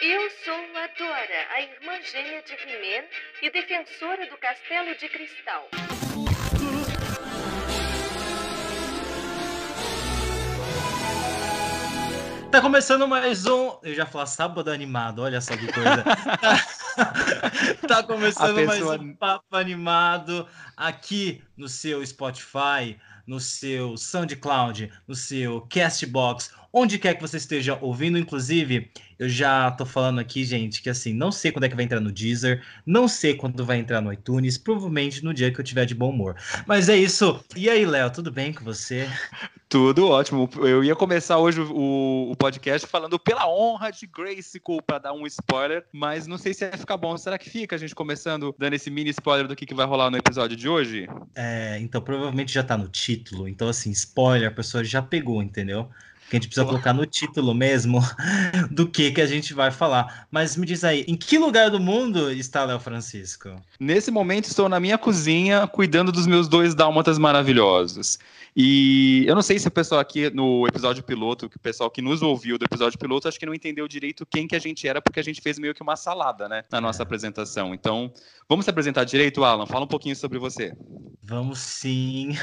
Eu sou a Dora, a irmã gêmea de He-Man e defensora do Castelo de Cristal. Tá começando mais um. Eu já falo sábado animado, olha só que coisa. tá começando pessoa... mais um papo animado aqui no seu Spotify, no seu SoundCloud, no seu Castbox, onde quer que você esteja ouvindo, inclusive. Eu já tô falando aqui, gente, que assim, não sei quando é que vai entrar no Deezer, não sei quando vai entrar no iTunes, provavelmente no dia que eu tiver de bom humor. Mas é isso. E aí, Léo, tudo bem com você? Tudo ótimo. Eu ia começar hoje o, o podcast falando pela honra de Grayskull para dar um spoiler, mas não sei se vai ficar bom. Será que fica a gente começando dando esse mini spoiler do que, que vai rolar no episódio de hoje? É, então provavelmente já tá no título. Então, assim, spoiler, a pessoa já pegou, entendeu? Que a gente precisa colocar no título mesmo do que que a gente vai falar. Mas me diz aí, em que lugar do mundo está Léo Francisco? Nesse momento estou na minha cozinha cuidando dos meus dois dálmatas maravilhosos. E eu não sei se o pessoal aqui no episódio piloto, o pessoal que nos ouviu do episódio piloto, acho que não entendeu direito quem que a gente era, porque a gente fez meio que uma salada, né, na nossa apresentação. Então, vamos se apresentar direito, Alan? Fala um pouquinho sobre você. Vamos sim.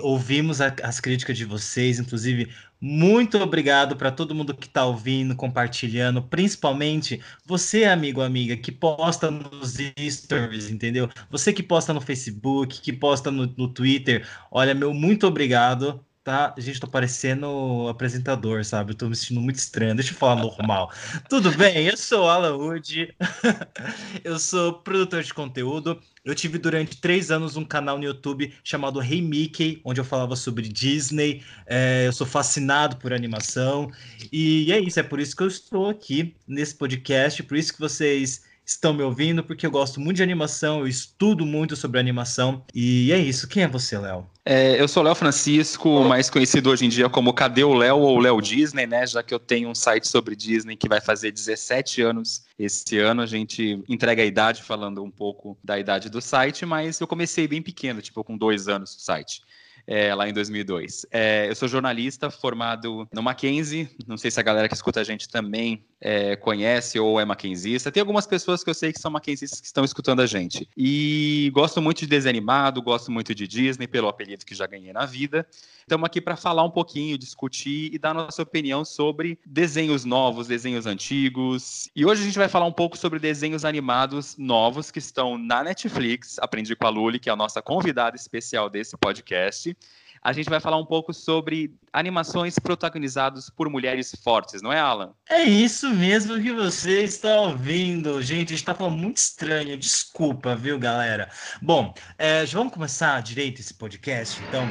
Ouvimos a, as críticas de vocês, inclusive muito obrigado para todo mundo que está ouvindo, compartilhando, principalmente você, amigo, amiga, que posta nos stories, entendeu? Você que posta no Facebook, que posta no, no Twitter. Olha, meu muito obrigado tá, gente, tô parecendo apresentador, sabe? Eu tô me sentindo muito estranho. Deixa eu falar normal. Tudo bem? Eu sou Alan Wood. eu sou produtor de conteúdo. Eu tive durante três anos um canal no YouTube chamado Hey Mickey, onde eu falava sobre Disney. É, eu sou fascinado por animação. E é isso, é por isso que eu estou aqui nesse podcast, por isso que vocês estão me ouvindo, porque eu gosto muito de animação, eu estudo muito sobre animação. E é isso. Quem é você, Léo? É, eu sou Léo Francisco, mais conhecido hoje em dia como Cadê o Léo ou Léo Disney, né? Já que eu tenho um site sobre Disney que vai fazer 17 anos esse ano. A gente entrega a idade falando um pouco da idade do site, mas eu comecei bem pequeno, tipo com dois anos o site é, lá em 2002. É, eu sou jornalista formado no Mackenzie, não sei se a galera que escuta a gente também é, conhece ou é mackenzista. Tem algumas pessoas que eu sei que são mackenzistas que estão escutando a gente. E gosto muito de desenho animado, gosto muito de Disney, pelo apelido que já ganhei na vida. Estamos aqui para falar um pouquinho, discutir e dar nossa opinião sobre desenhos novos, desenhos antigos. E hoje a gente vai falar um pouco sobre desenhos animados novos que estão na Netflix. Aprendi com a Luli, que é a nossa convidada especial desse podcast a gente vai falar um pouco sobre animações protagonizadas por mulheres fortes, não é, Alan? É isso mesmo que você está ouvindo. Gente, está falando muito estranho, desculpa, viu, galera? Bom, é, já vamos começar direito esse podcast, então.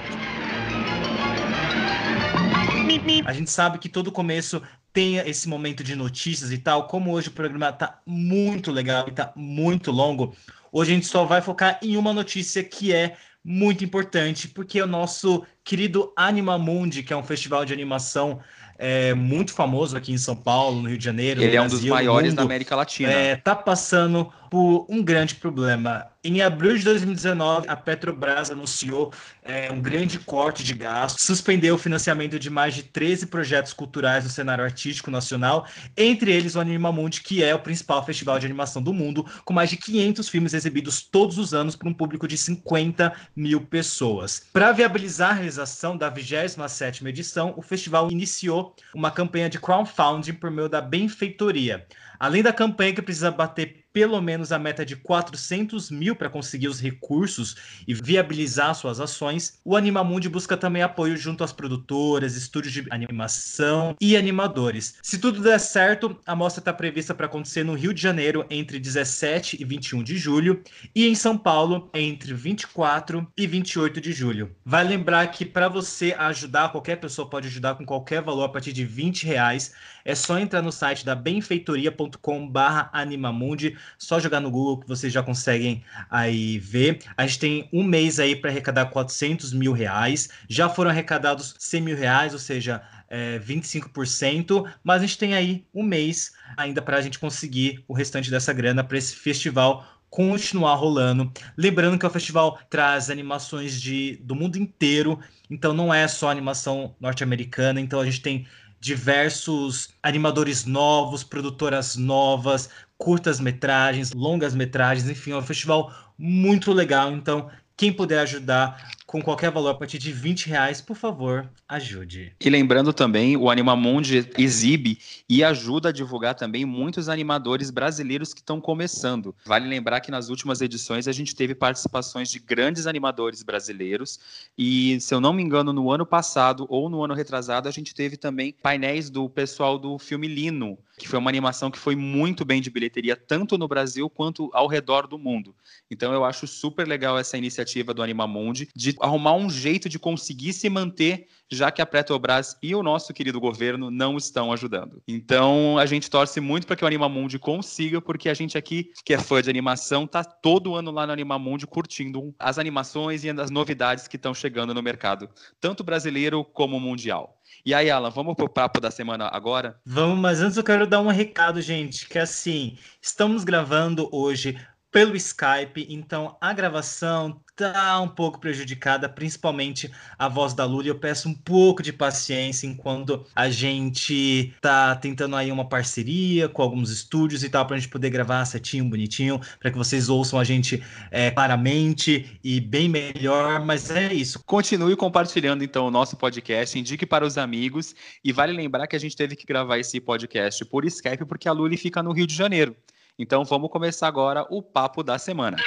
A gente sabe que todo começo tem esse momento de notícias e tal. Como hoje o programa está muito legal e está muito longo, hoje a gente só vai focar em uma notícia que é muito importante, porque o nosso querido Animamundi, que é um festival de animação é, muito famoso aqui em São Paulo, no Rio de Janeiro. Ele é um dos maiores da América Latina. É, tá passando por um grande problema. Em abril de 2019, a Petrobras anunciou é, um grande corte de gastos, suspendeu o financiamento de mais de 13 projetos culturais no cenário artístico nacional, entre eles o Animamundi, que é o principal festival de animação do mundo, com mais de 500 filmes exibidos todos os anos para um público de 50 mil pessoas. Para viabilizar a realização da 27ª edição, o festival iniciou uma campanha de crowdfunding por meio da benfeitoria. Além da campanha que precisa bater pelo menos a meta de 400 mil para conseguir os recursos e viabilizar suas ações, o Animamundi busca também apoio junto às produtoras, estúdios de animação e animadores. Se tudo der certo, a mostra está prevista para acontecer no Rio de Janeiro entre 17 e 21 de julho e em São Paulo entre 24 e 28 de julho. Vai lembrar que para você ajudar, qualquer pessoa pode ajudar com qualquer valor a partir de 20 reais. É só entrar no site da benfeitoria.com/animamundi só jogar no Google que vocês já conseguem aí ver. A gente tem um mês aí para arrecadar 400 mil reais. Já foram arrecadados 100 mil reais, ou seja, é, 25%, mas a gente tem aí um mês ainda para a gente conseguir o restante dessa grana para esse festival continuar rolando. Lembrando que o festival traz animações de, do mundo inteiro, então não é só animação norte-americana, então a gente tem diversos animadores novos, produtoras novas, curtas-metragens, longas-metragens, enfim, é um festival muito legal. Então, quem puder ajudar com qualquer valor a partir de 20 reais, por favor, ajude. E lembrando também, o Animamundi exibe e ajuda a divulgar também muitos animadores brasileiros que estão começando. Vale lembrar que nas últimas edições a gente teve participações de grandes animadores brasileiros e, se eu não me engano, no ano passado ou no ano retrasado, a gente teve também painéis do pessoal do filme Lino, que foi uma animação que foi muito bem de bilheteria, tanto no Brasil quanto ao redor do mundo. Então eu acho super legal essa iniciativa do Animamundi de arrumar um jeito de conseguir se manter, já que a Petrobras e o nosso querido governo não estão ajudando. Então, a gente torce muito para que o Animamundi consiga, porque a gente aqui, que é fã de animação, tá todo ano lá no Animamundi curtindo as animações e as novidades que estão chegando no mercado, tanto brasileiro como mundial. E aí, Alan, vamos pro papo da semana agora? Vamos, mas antes eu quero dar um recado, gente, que assim, estamos gravando hoje pelo Skype, então a gravação tá um pouco prejudicada, principalmente a voz da Lula. Eu peço um pouco de paciência enquanto a gente tá tentando aí uma parceria com alguns estúdios e tal, para a gente poder gravar certinho, bonitinho, para que vocês ouçam a gente é, claramente e bem melhor. Mas é isso. Continue compartilhando então o nosso podcast, indique para os amigos e vale lembrar que a gente teve que gravar esse podcast por Skype porque a Luli fica no Rio de Janeiro. Então vamos começar agora o papo da semana.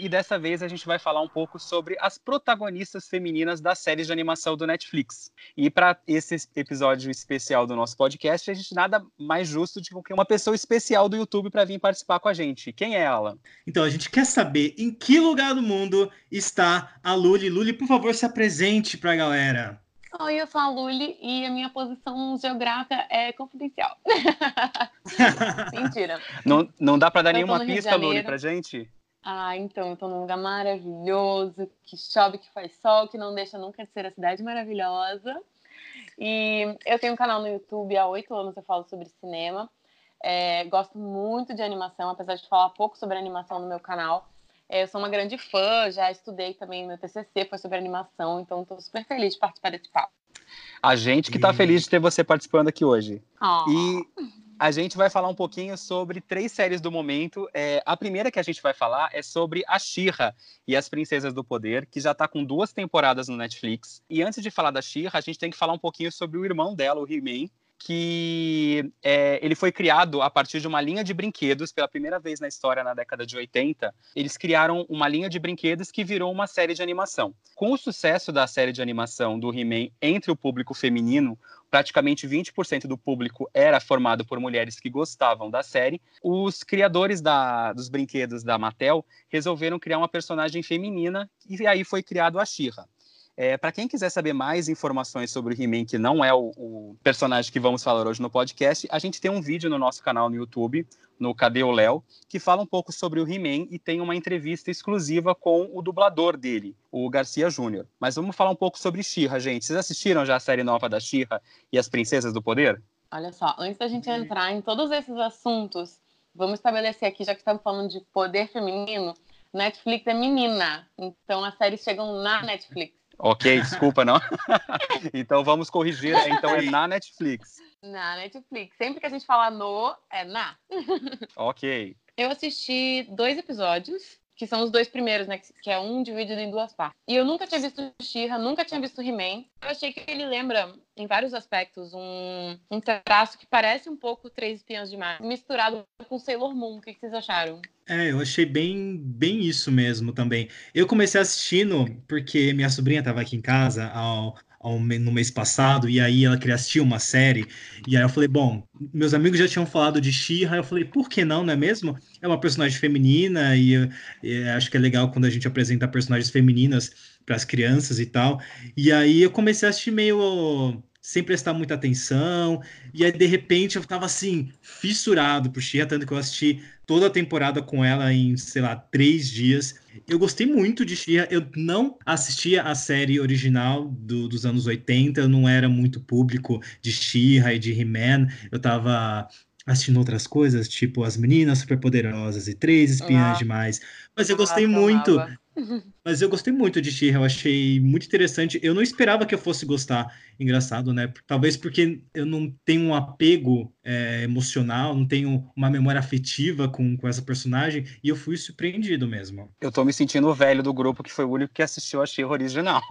E dessa vez a gente vai falar um pouco sobre as protagonistas femininas das séries de animação do Netflix. E para esse episódio especial do nosso podcast, a gente nada mais justo do que uma pessoa especial do YouTube para vir participar com a gente. Quem é ela? Então a gente quer saber em que lugar do mundo está a Luli. Luli, por favor, se apresente para a galera. Oi, eu sou a Luli e a minha posição geográfica é confidencial. Mentira. Não, não dá para dar eu nenhuma pista, Luli, pra gente? Ah, então, eu tô num lugar maravilhoso, que chove, que faz sol, que não deixa nunca de ser a cidade maravilhosa. E eu tenho um canal no YouTube, há oito anos eu falo sobre cinema. É, gosto muito de animação, apesar de falar pouco sobre animação no meu canal. É, eu sou uma grande fã, já estudei também no TCC, foi sobre animação, então estou super feliz de participar desse papo. A gente que está feliz de ter você participando aqui hoje. Oh. E a gente vai falar um pouquinho sobre três séries do momento. É, a primeira que a gente vai falar é sobre a Shira e as Princesas do Poder, que já está com duas temporadas no Netflix. E antes de falar da Shira, a gente tem que falar um pouquinho sobre o irmão dela, o He-Man, que é, ele foi criado a partir de uma linha de brinquedos, pela primeira vez na história na década de 80. Eles criaram uma linha de brinquedos que virou uma série de animação. Com o sucesso da série de animação do He-Man entre o público feminino, praticamente 20% do público era formado por mulheres que gostavam da série, os criadores da, dos brinquedos da Mattel resolveram criar uma personagem feminina e aí foi criado a She-Ra. É, para quem quiser saber mais informações sobre o He-Man, que não é o, o, personagem que vamos falar hoje no podcast, a gente tem um vídeo no nosso canal no YouTube, no Cadê o Léo, que fala um pouco sobre o He-Man e tem uma entrevista exclusiva com o dublador dele, o Garcia Júnior. Mas vamos falar um pouco sobre She-Ra, gente. Vocês assistiram já a série nova da She-Ra e as Princesas do Poder? Olha só, antes da gente entrar em todos esses assuntos, vamos estabelecer aqui, já que estamos falando de poder feminino, Netflix é menina, então as séries chegam na Netflix. Ok, desculpa, não. então vamos corrigir. Então é na Netflix. Na Netflix. Sempre que a gente fala no, é na. ok. Eu assisti dois episódios que são os dois primeiros, né? Que é um dividido em duas partes. E eu nunca tinha visto She-Ra, nunca tinha visto He-Man. Eu achei que ele lembra, em vários aspectos, um, um traço que parece um pouco Três Espiãs Demais, misturado com Sailor Moon. O que, vocês acharam? É, eu achei bem, bem isso mesmo também. Eu comecei assistindo porque minha sobrinha estava aqui em casa ao, ao, no mês passado, e aí ela queria assistir uma série, e aí eu falei, bom, meus amigos já tinham falado de She-Ra, eu falei, por que não, não é mesmo? É uma personagem feminina, e, e acho que é legal quando a gente apresenta personagens femininas para as crianças e tal, e aí eu comecei a assistir meio sem prestar muita atenção, e aí de repente eu tava assim, fissurado por She-Ra, tanto que eu assisti toda a temporada com ela em, sei lá, três dias. Eu gostei muito de She-Ra. Eu não assistia a série original do, dos anos 80, eu não era muito público de She-Ra e de He-Man. Eu tava assistindo outras coisas, tipo As Meninas Superpoderosas e Três Espiãs ah. Demais. Mas eu gostei ah, muito Mas eu gostei muito de she eu achei muito interessante. Eu não esperava que eu fosse gostar. Engraçado, né? Talvez porque eu não tenho um apego é, emocional, não tenho uma memória afetiva com, com essa personagem, e eu fui surpreendido mesmo. Eu tô me sentindo o velho do grupo que foi o único que assistiu a she original.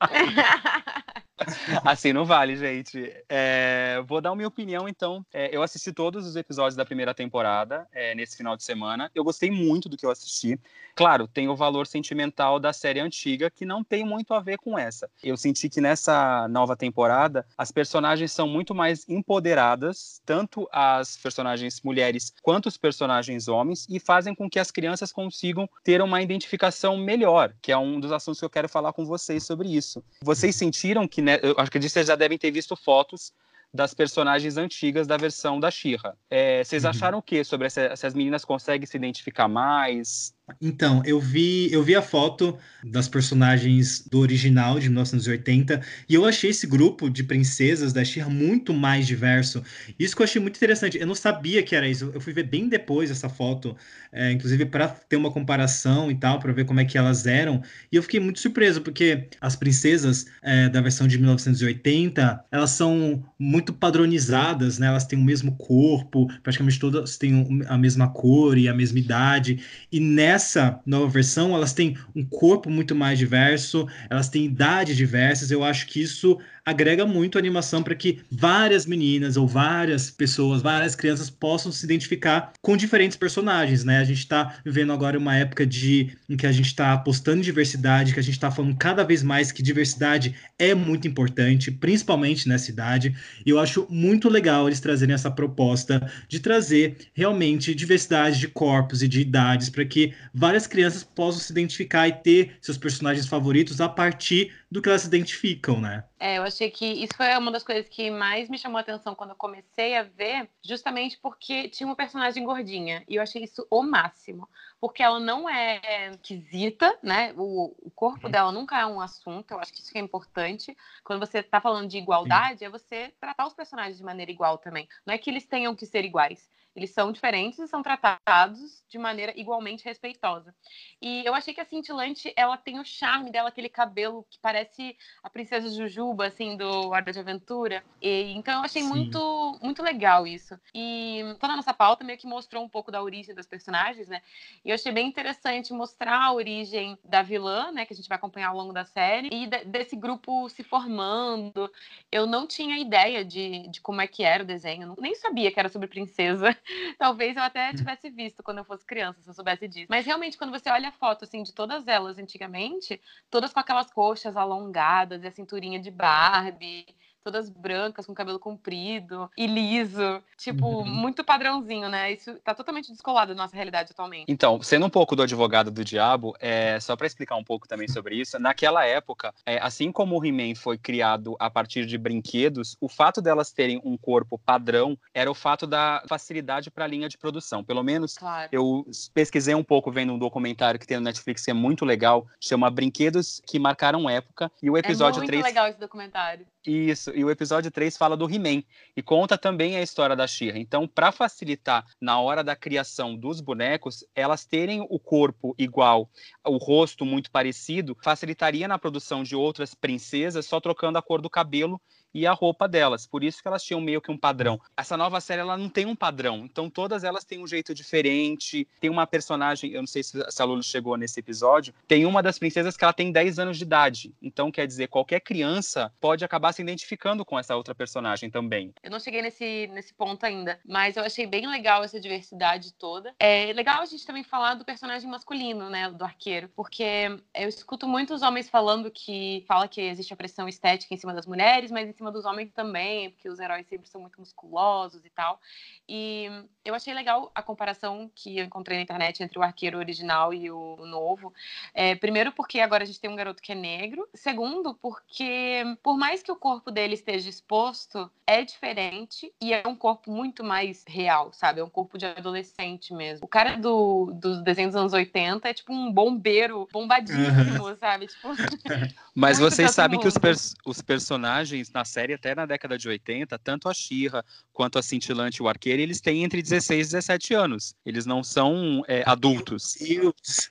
assim não vale, gente. É, vou dar minha opinião, então. É, eu assisti todos os episódios da primeira temporada é, nesse final de semana. Eu gostei muito do que eu assisti. Claro, tem o valor sentimental da série antiga, que não tem muito a ver com essa. Eu senti que nessa nova temporada, as personagens são muito mais empoderadas, tanto as personagens mulheres quanto os personagens homens, e fazem com que as crianças consigam ter uma identificação melhor, que é um dos assuntos que eu quero falar com vocês sobre isso. Vocês sentiram que, né, eu acho que vocês já devem ter visto fotos das personagens antigas da versão da Shira. É, vocês uhum. acharam o que sobre essa, essas meninas conseguem se identificar mais? Então, eu vi, eu vi a foto das personagens do original de 1980 e eu achei esse grupo de princesas da Shira muito mais diverso. Isso que eu achei muito interessante. Eu não sabia que era isso. Eu fui ver bem depois essa foto, é, inclusive para ter uma comparação e tal, para ver como é que elas eram. E eu fiquei muito surpreso porque as princesas é, da versão de 1980 elas são muito padronizadas, né? Elas têm o mesmo corpo, praticamente todas têm a mesma cor e a mesma idade. E nessa nessa nova versão, elas têm um corpo muito mais diverso, elas têm idades diversas. Eu acho que isso agrega muito a animação para que várias meninas ou várias pessoas, várias crianças possam se identificar com diferentes personagens, né? A gente está vivendo agora uma época de em que a gente está apostando em diversidade, que a gente está falando cada vez mais que diversidade é muito importante, principalmente nessa idade. E eu acho muito legal eles trazerem essa proposta de trazer realmente diversidade de corpos e de idades para que várias crianças possam se identificar e ter seus personagens favoritos a partir do que elas se identificam, né? É, eu achei que isso foi uma das coisas que mais me chamou a atenção quando eu comecei a ver, justamente porque tinha uma personagem gordinha. E eu achei isso o máximo. Porque ela não é esquisita, né? O, o corpo uhum. dela nunca é um assunto. Eu acho que isso é importante. Quando você está falando de igualdade, Sim. é você tratar os personagens de maneira igual também. Não é que eles tenham que ser iguais. Eles são diferentes e são tratados de maneira igualmente respeitosa. E eu achei que a Cintilante, ela tem o charme dela, aquele cabelo que parece a princesa Jujuba, assim, do Hora de Aventura. E, então eu achei muito, muito legal isso. E toda a nossa pauta meio que mostrou um pouco da origem das personagens, né? E eu achei bem interessante mostrar a origem da vilã, né? Que a gente vai acompanhar ao longo da série. E de, desse grupo se formando. Eu não tinha ideia de, de como é que era o desenho. Nem sabia que era sobre princesa. Talvez eu até tivesse visto quando eu fosse criança, se eu soubesse disso. Mas realmente, quando você olha a foto assim, de todas elas antigamente, todas com aquelas coxas alongadas e a cinturinha de Barbie todas brancas, com cabelo comprido e liso. Tipo, uhum. muito padrãozinho, né? Isso tá totalmente descolado da nossa realidade atualmente. Então, sendo um pouco do advogado do diabo, é, só para explicar um pouco também sobre isso, naquela época, é, assim como o He-Man foi criado a partir de brinquedos, o fato delas terem um corpo padrão era o fato da facilidade para a linha de produção. Pelo menos claro. eu pesquisei um pouco vendo um documentário que tem no Netflix que é muito legal, chama Brinquedos que Marcaram Época, e o episódio é muito 3... legal esse documentário. Isso, e o episódio 3 fala do He-Man e conta também a história da She-Ra. Então, para facilitar na hora da criação dos bonecos, elas terem o corpo igual, o rosto muito parecido, facilitaria na produção de outras princesas só trocando a cor do cabelo e a roupa delas. Por isso que elas tinham meio que um padrão. Essa nova série ela não tem um padrão, então todas elas têm um jeito diferente. Tem uma personagem, eu não sei se a Lulu chegou nesse episódio, tem uma das princesas que ela tem 10 anos de idade. Então quer dizer, qualquer criança pode acabar se identificando com essa outra personagem também. Eu não cheguei nesse, nesse ponto ainda, mas eu achei bem legal essa diversidade toda. É legal a gente também falar do personagem masculino, né, do arqueiro, porque eu escuto muitos homens falando que fala que existe a pressão estética em cima das mulheres, mas em cima cima dos homens também, porque os heróis sempre são muito musculosos e tal. E eu achei legal a comparação que eu encontrei na internet entre o arqueiro original e o novo. É, primeiro, porque agora a gente tem um garoto que é negro. Segundo, porque por mais que o corpo dele esteja exposto, é diferente e é um corpo muito mais real, sabe? É um corpo de adolescente mesmo. O cara do, dos desenhos dos anos 80 é tipo um bombeiro bombadíssimo, sabe? Tipo... Mas vocês sabem que os, pers os personagens na série até na década de 80, tanto a Xirra quanto a Cintilante e o Arqueiro, eles têm entre 16 e 17 anos. Eles não são é, adultos.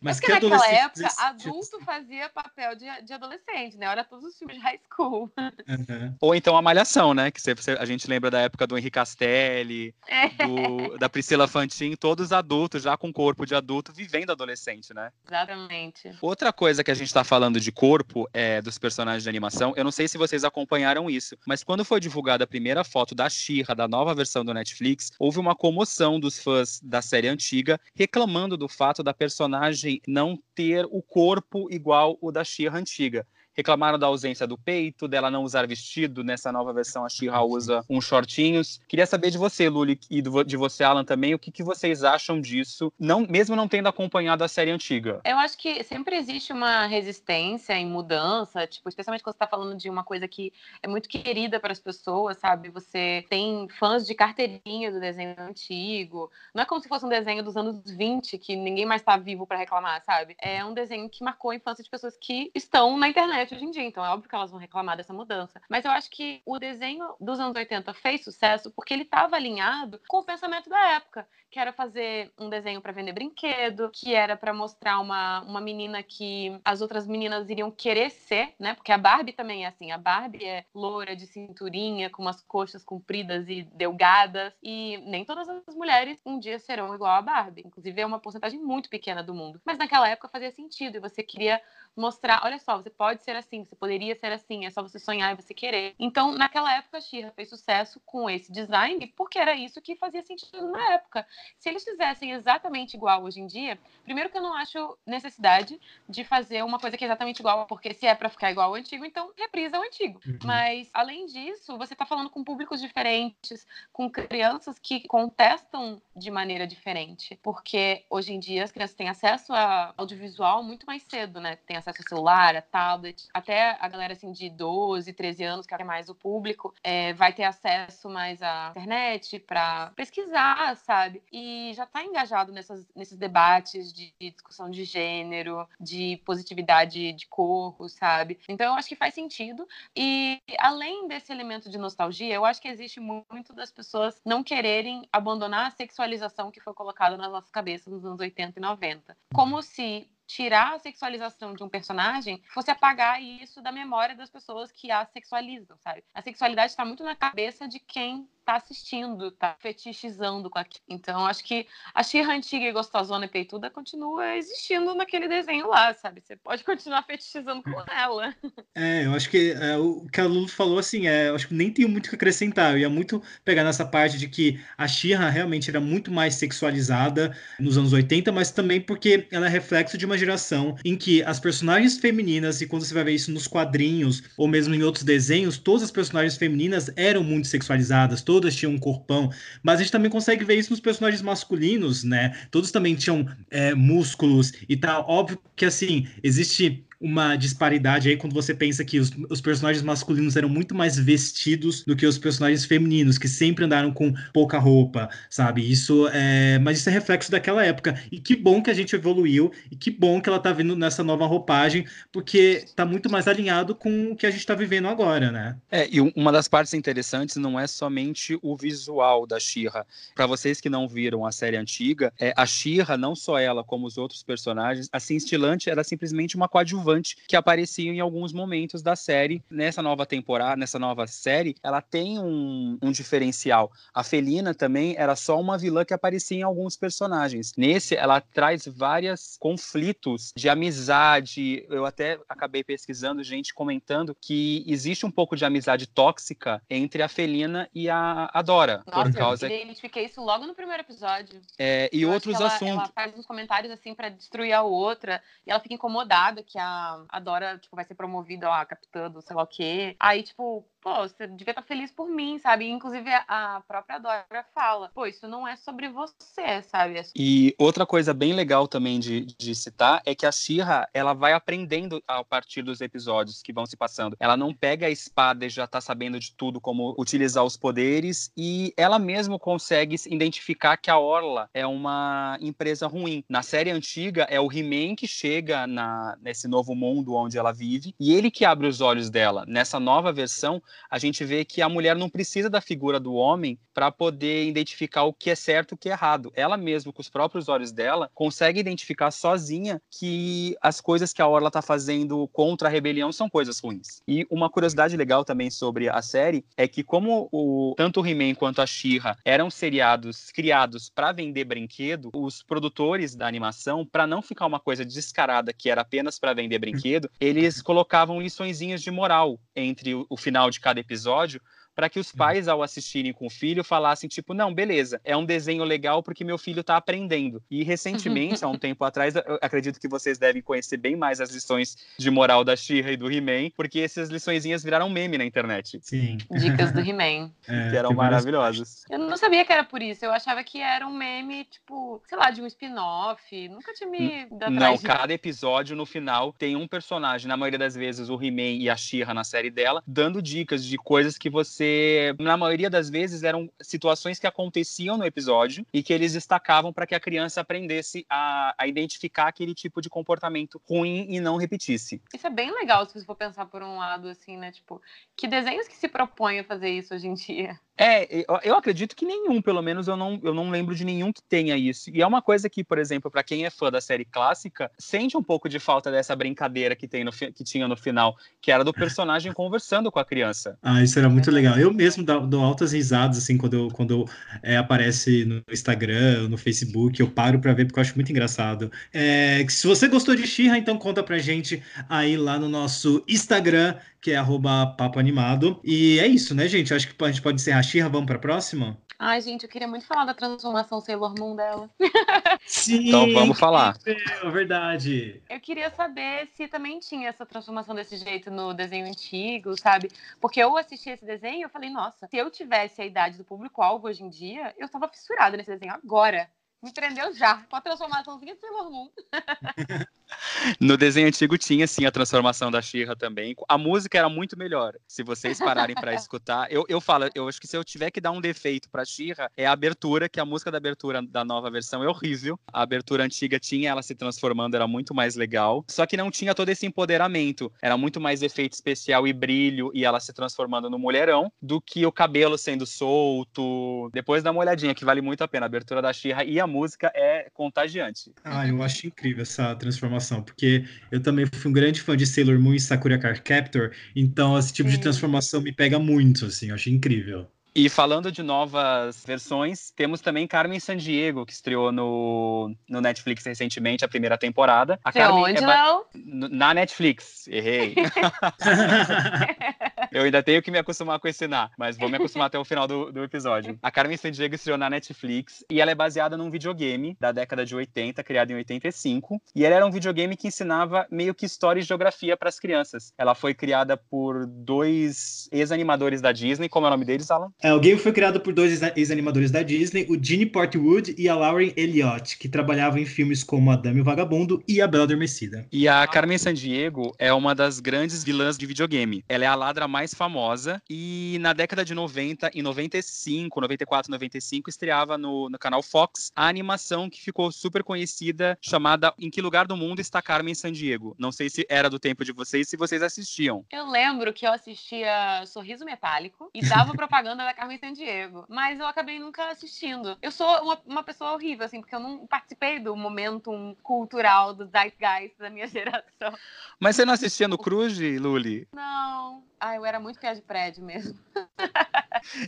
Mas que naquela época, adulto fazia papel de, de adolescente, né? Era todos os filmes de high school. Uhum. Ou então a Malhação, né? Que você, a gente lembra da época do Henrique Castelli, é. do, da Priscila Fantin, todos adultos, já com corpo de adulto, vivendo adolescente, né? Exatamente. Outra coisa que a gente está falando de corpo é, dos personagens de animação, eu não sei se vocês acompanharam isso, mas quando foi divulgada a primeira foto da Xirra, da nova versão do Netflix, houve uma comoção dos fãs da série antiga, reclamando do fato da personagem não ter o corpo igual o da Xirra antiga reclamaram da ausência do peito, dela não usar vestido. Nessa nova versão, a Shira usa uns shortinhos. Queria saber de você, Luli, e de você, Alan, também, o que, que vocês acham disso, não, mesmo não tendo acompanhado a série antiga? Eu acho que sempre existe uma resistência em mudança, tipo, especialmente quando você está falando de uma coisa que é muito querida para as pessoas, sabe? Você tem fãs de carteirinha do desenho antigo. Não é como se fosse um desenho dos anos 20, que ninguém mais está vivo para reclamar, sabe? É um desenho que marcou a infância de pessoas que estão na internet internet hoje em dia, então é óbvio que elas vão reclamar dessa mudança. Mas eu acho que o desenho dos anos 80 fez sucesso porque ele estava alinhado com o pensamento da época, que era fazer um desenho para vender brinquedo, que era para mostrar uma, uma menina que as outras meninas iriam querer ser, né? Porque a Barbie também é assim, a Barbie é loura de cinturinha, com umas coxas compridas e delgadas, e nem todas as mulheres um dia serão igual a Barbie. Inclusive é uma porcentagem muito pequena do mundo. Mas naquela época fazia sentido e você queria mostrar, olha só, você pode ser assim, você poderia ser assim, é só você sonhar e você querer. Então, naquela época, a Xirra fez sucesso com esse design, porque era isso que fazia sentido na época. Se eles fizessem exatamente igual hoje em dia, primeiro que eu não acho necessidade de fazer uma coisa que é exatamente igual, porque se é para ficar igual ao antigo, então reprisa o antigo. Uhum. Mas, além disso, você tá falando com públicos diferentes, com crianças que contestam de maneira diferente, porque hoje em dia as crianças têm acesso a audiovisual muito mais cedo, né? Tem acesso ao celular, a tablet, até a galera assim de 12, 13 anos, que é mais o público, é, vai ter acesso mais à internet para pesquisar, sabe? E já está engajado nessas, nesses debates de, de, discussão de gênero, de positividade de corpo, sabe? Então eu acho que faz sentido. E além desse elemento de nostalgia, eu acho que existe muito das pessoas não quererem abandonar a sexualização que foi colocada nas nossas cabeças nos anos 80 e 90. Como se tirar a sexualização de um personagem fosse apagar isso da memória das pessoas que a sexualizam, sabe? A sexualidade está muito na cabeça de quem tá assistindo, tá fetichizando com aquilo. Então, acho que a Xirra antiga e gostosona e peituda continua existindo naquele desenho lá, sabe? Você pode continuar fetichizando com ela. É, eu acho que é, o que a Lulu falou, assim, é, eu acho que nem tenho muito o que acrescentar. Eu ia muito pegar nessa parte de que a Xirra realmente era muito mais sexualizada nos anos 80, mas também porque ela é reflexo de uma geração em que as personagens femininas, e quando você vai ver isso nos quadrinhos ou mesmo em outros desenhos, todas as personagens femininas eram muito sexualizadas, todas tinham um corpão, mas a gente também consegue ver isso nos personagens masculinos, né? Todos também tinham é, músculos e tal. Óbvio que, assim, existe uma disparidade aí quando você pensa que os, os, personagens masculinos eram muito mais vestidos do que os personagens femininos, que sempre andaram com pouca roupa, sabe? Isso é. Mas isso é reflexo daquela época. E que bom que a gente evoluiu, e que bom que ela tá vindo nessa nova roupagem, porque tá muito mais alinhado com o que a gente tá vivendo agora, né? É, e uma das partes interessantes não é somente o visual da Shira. Para vocês que não viram a série antiga, é, a Shira, não só ela, como os outros personagens, a Cintilante era simplesmente uma coadjuvante que apareciam em alguns momentos da série. Nessa nova temporada, nessa nova série, ela tem um, um diferencial. A Felina também era só uma vilã que aparecia em alguns personagens. Nesse, ela traz vários conflitos de amizade. Eu até acabei pesquisando gente comentando que existe um pouco de amizade tóxica entre a Felina e a, a Dora. Nossa, por causa... eu identifiquei isso logo no primeiro episódio. É, e eu outros ela, assuntos. Ela faz uns comentários assim para destruir a outra e ela fica incomodada que a a, Dora, tipo, vai ser promovida, ó, capitã do sei lá o quê. Aí, tipo, pô, você devia estar feliz por mim, sabe? Inclusive, a própria Dora fala, pô, isso não é sobre você, sabe? É e outra coisa bem legal também de, de citar é que a Shira, ela vai aprendendo a partir dos episódios que vão se passando. Ela não pega a espada e já tá sabendo de tudo, como utilizar os poderes, e ela mesmo consegue identificar que a Orla é uma empresa ruim. Na série antiga, é o He-Man que chega na, nesse novo mundo onde ela vive, e ele que abre os olhos dela. Nessa nova versão, a gente vê que a mulher não precisa da figura do homem para poder identificar o que é certo e o que é errado. Ela mesma, com os próprios olhos dela, consegue identificar sozinha que as coisas que a Orla está fazendo contra a rebelião são coisas ruins. E uma curiosidade legal também sobre a série é que como o, tanto o He-Man quanto a She-Ra eram seriados criados para vender brinquedo, os produtores da animação, para não ficar uma coisa descarada que era apenas para vender brinquedo, eles colocavam liçõezinhas de moral entre o, o final de cada episódio para que os pais, ao assistirem com o filho, falassem, tipo, não, beleza, é um desenho legal porque meu filho está aprendendo. E recentemente, há um tempo atrás, acredito que vocês devem conhecer bem mais as lições de moral da Shira e do He-Man, porque essas liçõezinhas viraram meme na internet. Sim. Dicas do He-Man. É, que eram maravilhosas. Eu não sabia que era por isso, eu achava que era um meme, tipo, sei lá, de um spin-off. Nunca tinha me dado Não, de... cada episódio, no final, tem um personagem, na maioria das vezes o He-Man e a Shira na série dela, dando dicas de coisas que você você, na maioria das vezes, eram situações que aconteciam no episódio e que eles destacavam para que a criança aprendesse a, a, identificar aquele tipo de comportamento ruim e não repetisse. Isso é bem legal se você for pensar por um lado, assim, né? Tipo, que desenhos que se propõem a fazer isso hoje em dia? É, eu acredito que nenhum, pelo menos eu não, eu não lembro de nenhum que tenha isso. E é uma coisa que, por exemplo, para quem é fã da série clássica, sente um pouco de falta dessa brincadeira que, tem no, que tinha no final, que era do personagem conversando com a criança. Ah, isso era muito legal. Eu mesmo dou altas risadas, assim, quando, eu, quando é, aparece no Instagram, no Facebook, eu paro para ver porque eu acho muito engraçado. É, se você gostou de Xirra, então conta pra gente aí lá no nosso Instagram, que é arroba papo animado. E é isso, né, gente? Acho que a gente pode encerrar Xirra, vamos pra próxima? Ai, gente, eu queria muito falar da transformação Sailor Moon dela. Sim, então vamos falar. É verdade. Eu queria saber se também tinha essa transformação desse jeito no desenho antigo, sabe? Porque eu assisti esse desenho e eu falei, nossa, se eu tivesse a idade do público-alvo hoje em dia, eu tava fissurada nesse desenho agora. Me prendeu já, com a transformaçãozinha de Sailor Moon. No desenho antigo tinha sim a transformação da Shira também. A música era muito melhor. Se vocês pararem para escutar, eu, eu falo, eu acho que se eu tiver que dar um defeito para Shira, é a abertura, que a música da abertura da nova versão é horrível. A abertura antiga tinha ela se transformando, era muito mais legal. Só que não tinha todo esse empoderamento. Era muito mais efeito especial e brilho e ela se transformando no mulherão do que o cabelo sendo solto. Depois dá uma olhadinha que vale muito a pena. A abertura da Shira e a música é contagiante. Ah, eu acho incrível essa transformação porque eu também fui um grande fã de Sailor Moon e Sakura Card Captor, então esse tipo Sim. de transformação me pega muito, assim, eu achei incrível. E falando de novas versões, temos também Carmen Sandiego, que estreou no, no Netflix recentemente, a primeira temporada. A Carmen onde, é ba... Na Netflix, errei. Eu ainda tenho que me acostumar com esse na, mas vou me acostumar até o final do, do episódio. A Carmen Sandiego estreou na Netflix e ela é baseada num videogame da década de 80, criado em 85. E ela era um videogame que ensinava meio que história e geografia para as crianças. Ela foi criada por dois ex-animadores da Disney. Como é o nome deles, Alan? É, o game foi criado por dois ex-animadores da Disney, o Gene Portwood e a Lauren Elliott, que trabalhavam em filmes como A Dama e o Vagabundo e A Bela Adormecida. E a Carmen Sandiego é uma das grandes vilãs de videogame. Ela é a ladra mais famosa e na década de 90, em 95, 94, 95, estreava no, no canal Fox a animação que ficou super conhecida chamada Em Que Lugar do Mundo Está Carmen Sandiego. Não sei se era do tempo de vocês, se vocês assistiam. Eu lembro que eu assistia Sorriso Metálico e dava propaganda da Carmen Sandiego. Mas eu acabei nunca assistindo. Eu sou uma, uma pessoa horrível, assim, porque eu não participei do momento cultural do Zeitgeist da minha geração. Mas você não assistia no Cruz, Luli? Não. Ah, eu era muito pé de prédio mesmo.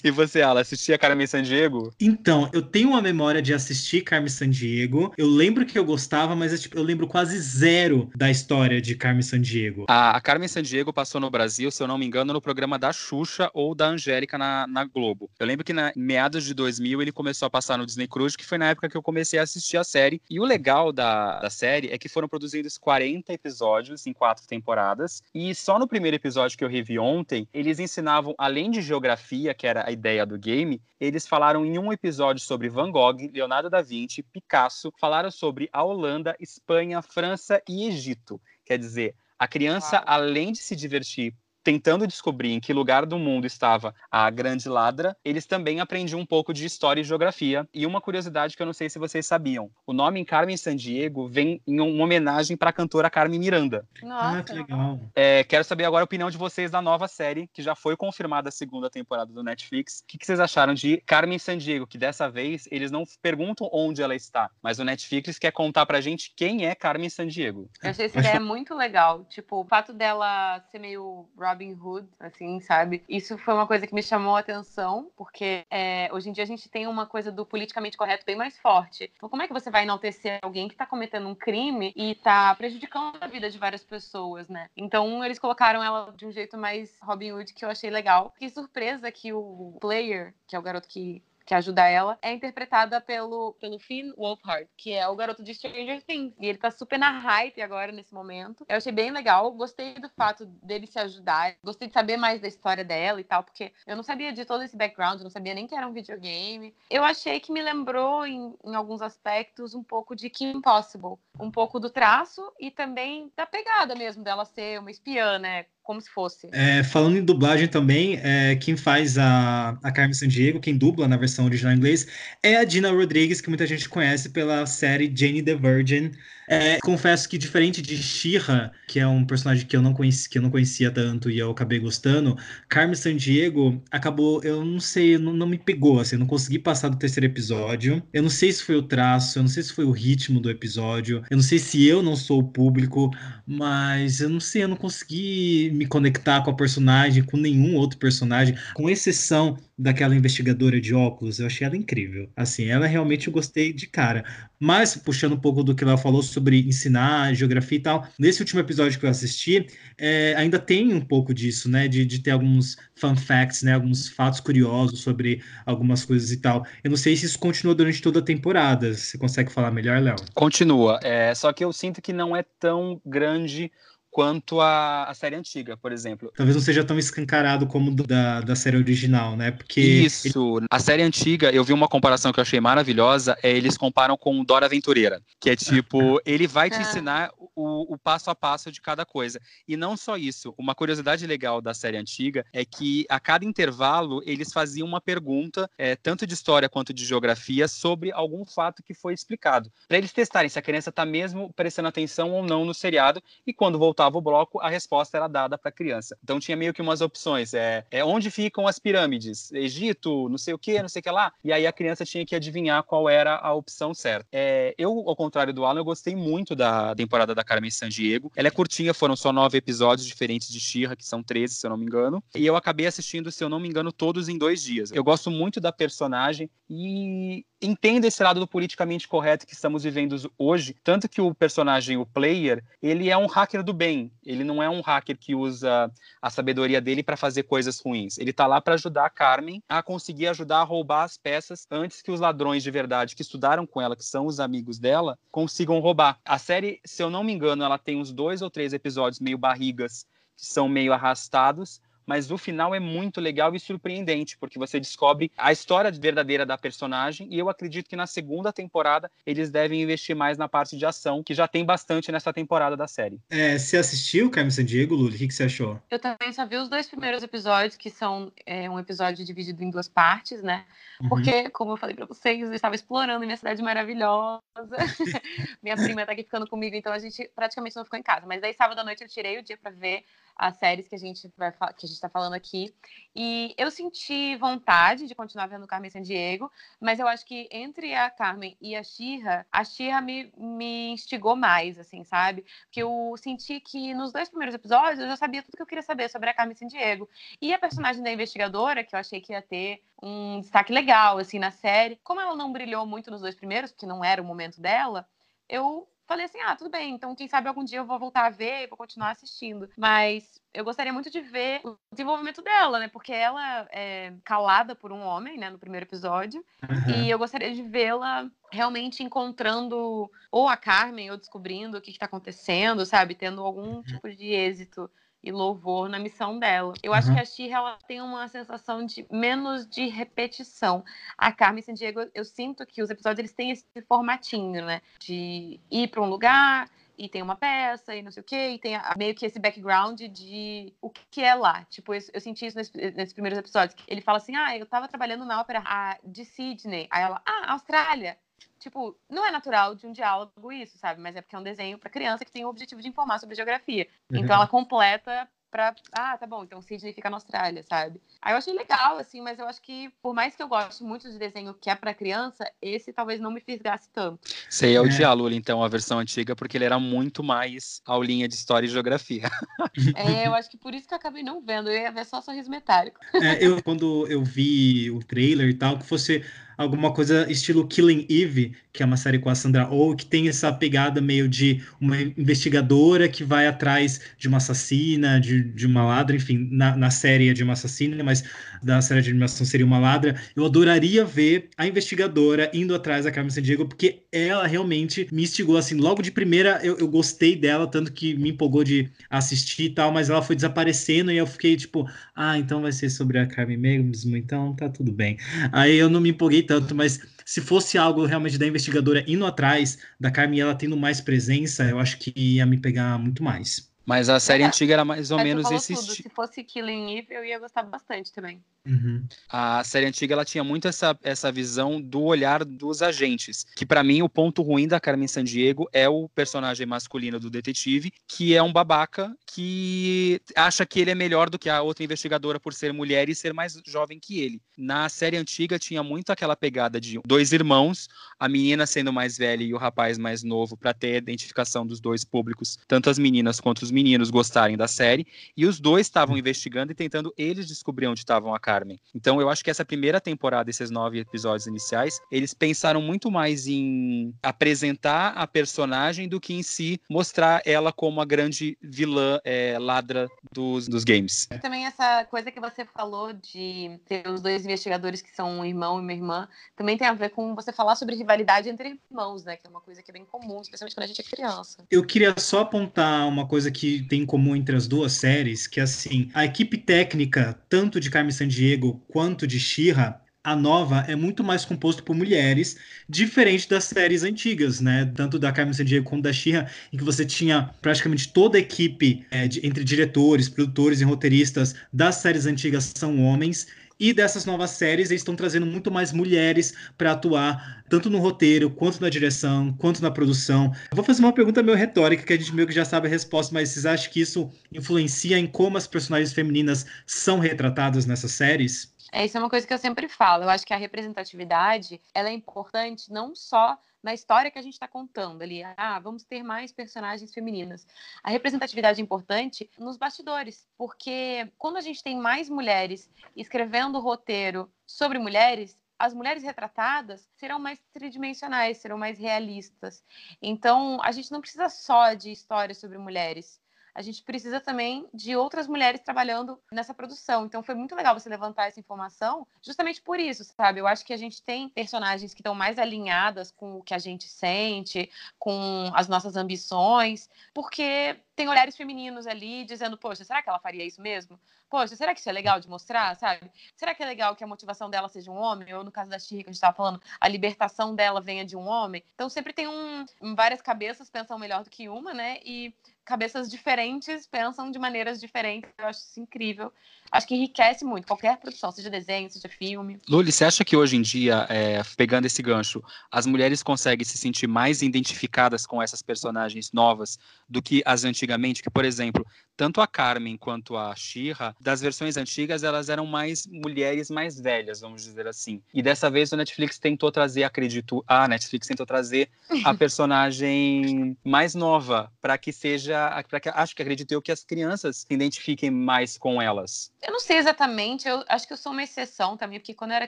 e você, Ala, assistia Carmen Sandiego? Então, eu tenho uma memória de assistir Carmen Sandiego. Eu lembro que eu gostava, mas eu, tipo, eu lembro quase zero da história de Carmen Sandiego. A, a Carmen Sandiego passou no Brasil, se eu não me engano, no programa da Xuxa ou da Angélica na, na Globo. Eu lembro que na meados de 2000 ele começou a passar no Disney Cruise, que foi na época que eu comecei a assistir a série. E o legal da, da série é que foram produzidos 40 episódios em quatro temporadas. E só no primeiro episódio que eu revi ontem, eles ensinavam, além de geografia, que era a ideia do game, eles falaram em um episódio sobre Van Gogh, Leonardo da Vinci, Picasso, falaram sobre a Holanda, Espanha, França e Egito. Quer dizer, a criança, além de se divertir tentando descobrir em que lugar do mundo estava a grande ladra, eles também aprendiam um pouco de história e geografia. E uma curiosidade que eu não sei se vocês sabiam: o nome Carmen Sandiego vem em uma homenagem para a cantora Carmen Miranda. Nossa, Ah, que legal. É, quero saber agora a opinião de vocês da nova série, que já foi confirmada a segunda temporada do Netflix. O que, que vocês acharam de Carmen Sandiego? Que dessa vez eles não perguntam onde ela está, mas o Netflix quer contar pra gente quem é Carmen Sandiego. Eu achei essa ideia muito legal. Tipo, o fato dela ser meio Robin Hood, assim, sabe? Isso foi uma coisa que me chamou a atenção, porque é, hoje em dia a gente tem uma coisa do politicamente correto bem mais forte. Então, como é que você vai enaltecer alguém que tá cometendo um crime e tá prejudicando a vida de várias pessoas, né? Então, eles colocaram ela de um jeito mais Robin Hood que eu achei legal. Fiquei surpresa que o player, que é o garoto que que ajuda ela, é interpretada pelo, pelo Finn Wolfhard, que é o garoto de Stranger Things. E ele tá super na hype agora, nesse momento. Eu achei bem legal, gostei do fato dele se ajudar, gostei de saber mais da história dela e tal, porque eu não sabia de todo esse background, não sabia nem que era um videogame. Eu achei que me lembrou, em, em alguns aspectos, um pouco de Kim Possible. Um pouco do traço e também da pegada mesmo dela ser uma espiã, né? Como se fosse. É, falando em dublagem também, é, quem faz a, a Carmen Sandiego, quem dubla na versão original em inglês, é a Dina Rodrigues, que muita gente conhece pela série Jane the Virgin. É, confesso que diferente de She-Ra, que é um personagem que eu não conheci, que eu não conhecia tanto e eu acabei gostando, Carmen Sandiego acabou, eu não sei, não, não me pegou, assim, eu não consegui passar do terceiro episódio. Eu não sei se foi o traço, eu não sei se foi o ritmo do episódio, eu não sei se eu não sou o público, mas eu não sei, eu não consegui me conectar com a personagem, com nenhum outro personagem, com exceção daquela investigadora de óculos, eu achei ela incrível. Assim, ela realmente eu gostei de cara. Mas, puxando um pouco do que ela falou sobre ensinar geografia e tal, nesse último episódio que eu assisti, é, ainda tem um pouco disso, né? De, de ter alguns fun facts, né? Alguns fatos curiosos sobre algumas coisas e tal. Eu não sei se isso continua durante toda a temporada. Você consegue falar melhor, Léo? Continua, é, só que eu sinto que não é tão grande quanto a, a série antiga, por exemplo. Talvez não seja tão escancarado como da, da série original, né? Porque Isso. A série antiga, eu vi uma comparação que eu achei maravilhosa, é eles comparam com o Dora Aventureira, que é tipo, ele vai te Ah. ensinar o, o passo a passo de cada coisa. E não só isso, uma curiosidade legal da série antiga é que a cada intervalo eles faziam uma pergunta, é, tanto de história quanto de geografia, sobre algum fato que foi explicado. Para eles testarem se a criança está mesmo prestando atenção ou não no seriado, e quando voltava o bloco, a resposta era dada para a criança. Então tinha meio que umas opções, é, é onde ficam as pirâmides? Egito, não sei o que, não sei o que lá. E aí a criança tinha que adivinhar qual era a opção certa. É, eu, ao contrário do Alan, eu gostei muito da temporada da Carmen Sandiego. Ela é curtinha, foram só nove episódios diferentes de Shira, que são 13, se eu não me engano. E eu acabei assistindo, se eu não me engano, todos em dois dias. Eu gosto muito da personagem e entendo esse lado do politicamente correto que estamos vivendo hoje. Tanto que o personagem, o player, ele é um hacker do bem. Ele não é um hacker que usa a sabedoria dele para fazer coisas ruins. Ele tá lá para ajudar a Carmen a conseguir ajudar a roubar as peças antes que os ladrões de verdade que estudaram com ela, que são os amigos dela, consigam roubar. A série, se eu não me engano, ela tem uns dois ou três episódios meio barrigas que são meio arrastados, mas o final é muito legal e surpreendente, porque você descobre a história verdadeira da personagem, e eu acredito que na segunda temporada eles devem investir mais na parte de ação, que já tem bastante nessa temporada da série. É, você assistiu Carmen Sandiego, Lula? O que, que você achou? Eu também só vi os dois primeiros episódios, que são é, um episódio dividido em duas partes, né? Uhum. Porque, como eu falei pra vocês, eu estava explorando minha cidade maravilhosa. minha prima tá aqui ficando comigo, então a gente praticamente não ficou em casa. Mas daí, sábado à noite, eu tirei o dia pra ver as séries que a gente vai que a gente tá falando aqui. E eu senti vontade de continuar vendo Carmen Sandiego, mas eu acho que entre a Carmen e a Xirra, a Xirra me, me instigou mais, assim, sabe? Porque eu senti que nos dois primeiros episódios eu já sabia tudo que eu queria saber sobre a Carmen Sandiego. E a personagem da investigadora, que eu achei que ia ter um destaque legal, assim, na série, como ela não brilhou muito nos dois primeiros, porque não era o momento dela, eu falei assim, ah, tudo bem, então quem sabe algum dia eu vou voltar a ver e vou continuar assistindo. Mas eu gostaria muito de ver o desenvolvimento dela, né? Porque ela é calada por um homem, né, no primeiro episódio. Aham. E eu gostaria de vê-la realmente encontrando ou a Carmen ou descobrindo o que está acontecendo, sabe? Tendo algum tipo de êxito e louvor na missão dela. Eu acho Uhum. que a Shira ela tem uma sensação de menos de repetição. A Carmen Sandiego, eu sinto que os episódios eles têm esse formatinho, né? De ir para um lugar e tem uma peça e não sei o quê, e tem a, meio que esse background de o que é lá. Tipo, eu, eu senti isso nesse, nesses primeiros episódios. Ele fala assim: ah, eu tava trabalhando na ópera de Sydney. Aí ela, ah, Austrália. Tipo, não é natural de um diálogo isso, sabe? Mas é porque é um desenho para criança que tem o objetivo de informar sobre geografia. Uhum. Então ela completa pra. Ah, tá bom, então Sydney fica na Austrália, sabe? Aí eu achei legal, assim, mas eu acho que, por mais que eu goste muito de desenho que é para criança, esse talvez não me fisgasse tanto. Sei, é o é. Diallo, então, a versão antiga, porque ele era muito mais aulinha de história e geografia. É, eu acho que por isso que eu acabei não vendo, eu ia ver só sorriso metálico. É, eu, quando eu vi o trailer e tal, que fosse alguma coisa estilo Killing Eve, que é uma série com a Sandra Oh, que tem essa pegada meio de uma investigadora que vai atrás de uma assassina, de, de uma ladra, enfim, na, na série é de uma assassina, mas da série de animação seria uma ladra. Eu adoraria ver a investigadora indo atrás da Carmen Sandiego, porque ela realmente me instigou, assim, logo de primeira eu, eu gostei dela, tanto que me empolgou de assistir e tal, mas ela foi desaparecendo e eu fiquei tipo, ah, então vai ser sobre a Carmen mesmo, então tá tudo bem. Aí eu não me empolguei tanto, mas se fosse algo realmente da investigadora indo atrás da Carmen ela tendo mais presença, eu acho que ia me pegar muito mais. Mas a série é, antiga era mais ou menos esse estilo. Se fosse Killing Eve, eu ia gostar bastante também. Uhum. A série antiga ela tinha muito essa, essa visão do olhar dos agentes. Que para mim o ponto ruim da Carmen Sandiego é o personagem masculino do detetive, que é um babaca que acha que ele é melhor do que a outra investigadora por ser mulher e ser mais jovem que ele. Na série antiga tinha muito aquela pegada de dois irmãos, a menina sendo mais velha e o rapaz mais novo para ter a identificação dos dois públicos, tanto as meninas quanto os meninos gostarem da série, e os dois estavam investigando e tentando eles descobrir onde estavam a Carmen. Então eu acho que essa primeira temporada, esses nove episódios iniciais, eles pensaram muito mais em apresentar a personagem do que em si mostrar ela como a grande vilã é, ladra dos, dos games. Também essa coisa que você falou de ter os dois investigadores que são um irmão e uma irmã, também tem a ver com você falar sobre rivalidade entre irmãos, né? Que é uma coisa que é bem comum, especialmente quando a gente é criança. Eu queria só apontar uma coisa que tem em comum entre as duas séries, que assim, a equipe técnica, tanto de Carmen Sandiego quanto de Shira, a nova é muito mais composto por mulheres, diferente das séries antigas, né? Tanto da Carmen Sandiego quanto da Shira, em que você tinha praticamente toda a equipe, é, de, entre diretores, produtores e roteiristas das séries antigas são homens, e dessas novas séries, eles estão trazendo muito mais mulheres para atuar, tanto no roteiro, quanto na direção, quanto na produção. Eu vou fazer uma pergunta meio retórica, que a gente meio que já sabe a resposta, mas vocês acham que isso influencia em como as personagens femininas são retratadas nessas séries? É, isso é uma coisa que eu sempre falo. Eu acho que a representatividade ela é importante não só na história que a gente está contando ali. Ah, vamos ter mais personagens femininas. A representatividade é importante nos bastidores, porque quando a gente tem mais mulheres escrevendo roteiro sobre mulheres, as mulheres retratadas serão mais tridimensionais, serão mais realistas. Então, a gente não precisa só de histórias sobre mulheres a gente precisa também de outras mulheres trabalhando nessa produção. Então foi muito legal você levantar essa informação, justamente por isso, sabe? Eu acho que a gente tem personagens que estão mais alinhadas com o que a gente sente, com as nossas ambições, porque tem olhares femininos ali dizendo, poxa, será que ela faria isso mesmo? Poxa, será que isso é legal de mostrar, sabe? Será que é legal que a motivação dela seja um homem? Ou no caso da Chica, a gente estava falando, a libertação dela venha de um homem? Então sempre tem um, várias cabeças pensam melhor do que uma, né? E cabeças diferentes pensam de maneiras diferentes. Eu acho isso incrível. Acho que enriquece muito qualquer produção, seja desenho, seja filme. Luli, você acha que hoje em dia, é, pegando esse gancho, as mulheres conseguem se sentir mais identificadas com essas personagens novas do que as antigamente? Que, por exemplo, tanto a Carmen quanto a Shira, das versões antigas, elas eram mais mulheres mais velhas, vamos dizer assim. E dessa vez o Netflix tentou trazer, acredito, a Netflix tentou trazer a personagem mais nova, para que seja, para que acho que acredito eu que as crianças se identifiquem mais com elas. Eu não sei exatamente, eu acho que eu sou uma exceção também, porque quando eu era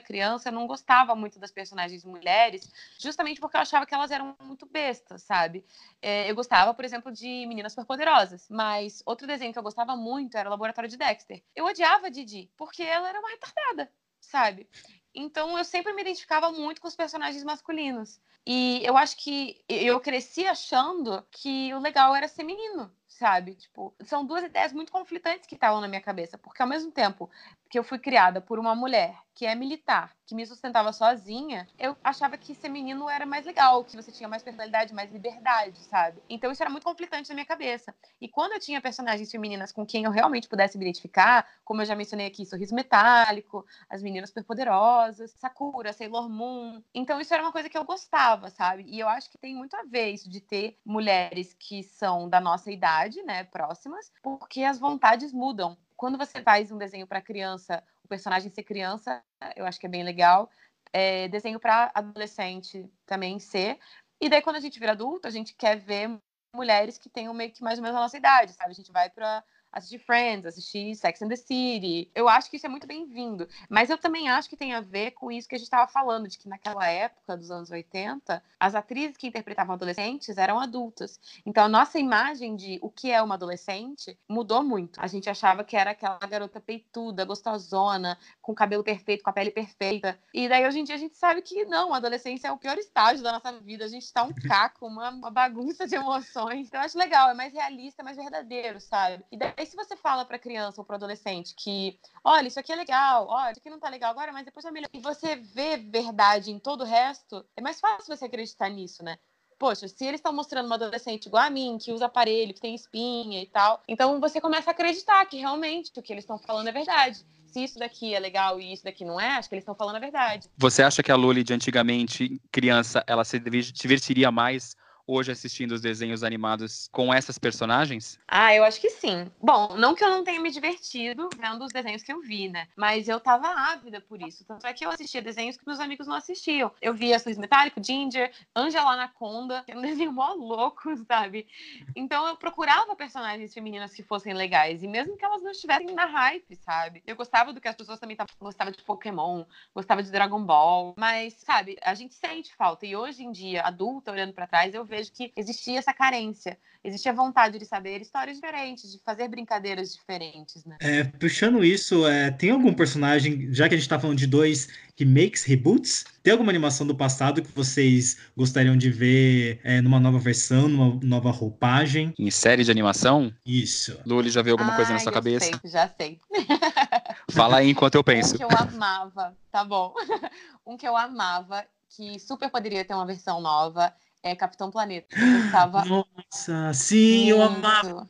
criança eu não gostava muito das personagens mulheres, justamente porque eu achava que elas eram muito bestas, sabe? É, eu gostava, por exemplo, de Meninas Superpoderosas, mas outro desenho que eu gostava muito era o Laboratório de Dexter. Eu odiava a Didi, porque ela era uma retardada, sabe? Então eu sempre me identificava muito com os personagens masculinos. E eu acho que eu cresci achando que o legal era ser menino, sabe? Tipo, são duas ideias muito conflitantes que estavam na minha cabeça, porque ao mesmo tempo que eu fui criada por uma mulher que é militar, que me sustentava sozinha, eu achava que ser menino era mais legal, que você tinha mais personalidade, mais liberdade, sabe? Então isso era muito conflitante na minha cabeça. E quando eu tinha personagens femininas com quem eu realmente pudesse me identificar, como eu já mencionei aqui, Sorriso Metálico, As Meninas Superpoderosas, Sakura, Sailor Moon. Então isso era uma coisa que eu gostava, sabe? E eu acho que tem muito a ver isso de ter mulheres que são da nossa idade, né, próximas, porque as vontades mudam quando você faz um desenho para criança, o personagem ser criança, eu acho que é bem legal. É, desenho para adolescente também ser. E daí, quando a gente vira adulto, a gente quer ver mulheres que tenham meio que mais ou menos a nossa idade, sabe? A gente vai para assistir Friends, assistir Sex and the City. Eu acho que isso é muito bem-vindo. Mas eu também acho que tem a ver com isso que a gente estava falando, de que naquela época dos anos 80, as atrizes que interpretavam adolescentes eram adultas. Então a nossa imagem de o que é uma adolescente mudou muito. A gente achava que era aquela garota peituda, gostosona, com cabelo perfeito, com a pele perfeita. E daí hoje em dia a gente sabe que não, a adolescência é o pior estágio da nossa vida. A gente está um caco, uma, uma bagunça de emoções. Então eu acho legal, é mais realista, é mais verdadeiro, sabe? E daí se você fala para criança ou para adolescente que, olha, isso aqui é legal, olha, isso aqui não tá legal agora, mas depois vai melhorar. E você vê verdade em todo o resto, é mais fácil você acreditar nisso, né? Poxa, se eles estão mostrando uma adolescente igual a mim, que usa aparelho, que tem espinha e tal, então você começa a acreditar que realmente o que eles estão falando é verdade se isso daqui é legal e isso daqui não é, acho que eles estão falando a verdade. Você acha que a Loli de antigamente, criança, ela se divertiria mais hoje assistindo os desenhos animados com essas personagens? Ah, eu acho que sim. Bom, não que eu não tenha me divertido vendo os desenhos que eu vi, né? Mas eu tava ávida por isso. Tanto é que eu assistia desenhos que meus amigos não assistiam. Eu via Suíço Metálico, Ginger, Angela Anaconda, que é um desenho mó louco, sabe? Então eu procurava personagens femininas que fossem legais. E mesmo que elas não estivessem na hype, sabe? Eu gostava do que as pessoas também gostavam de Pokémon, gostava de Dragon Ball. Mas, sabe, a gente sente falta. E hoje em dia, adulta, olhando para trás, eu vejo vejo que existia essa carência, existia vontade de saber histórias diferentes, de fazer brincadeiras diferentes, né? É, puxando isso, é, tem algum personagem, já que a gente tá falando de dois remakes, reboots, tem alguma animação do passado que vocês gostariam de ver é, numa nova versão, numa nova roupagem? Em série de animação? Isso. Luli, já viu alguma coisa na sua cabeça? Sei, já sei. Fala aí enquanto eu penso. Um que eu amava, tá bom. um que eu amava, que super poderia ter uma versão nova, é Capitão Planeta. Eu gostava. Nossa, sim, muito. eu amava.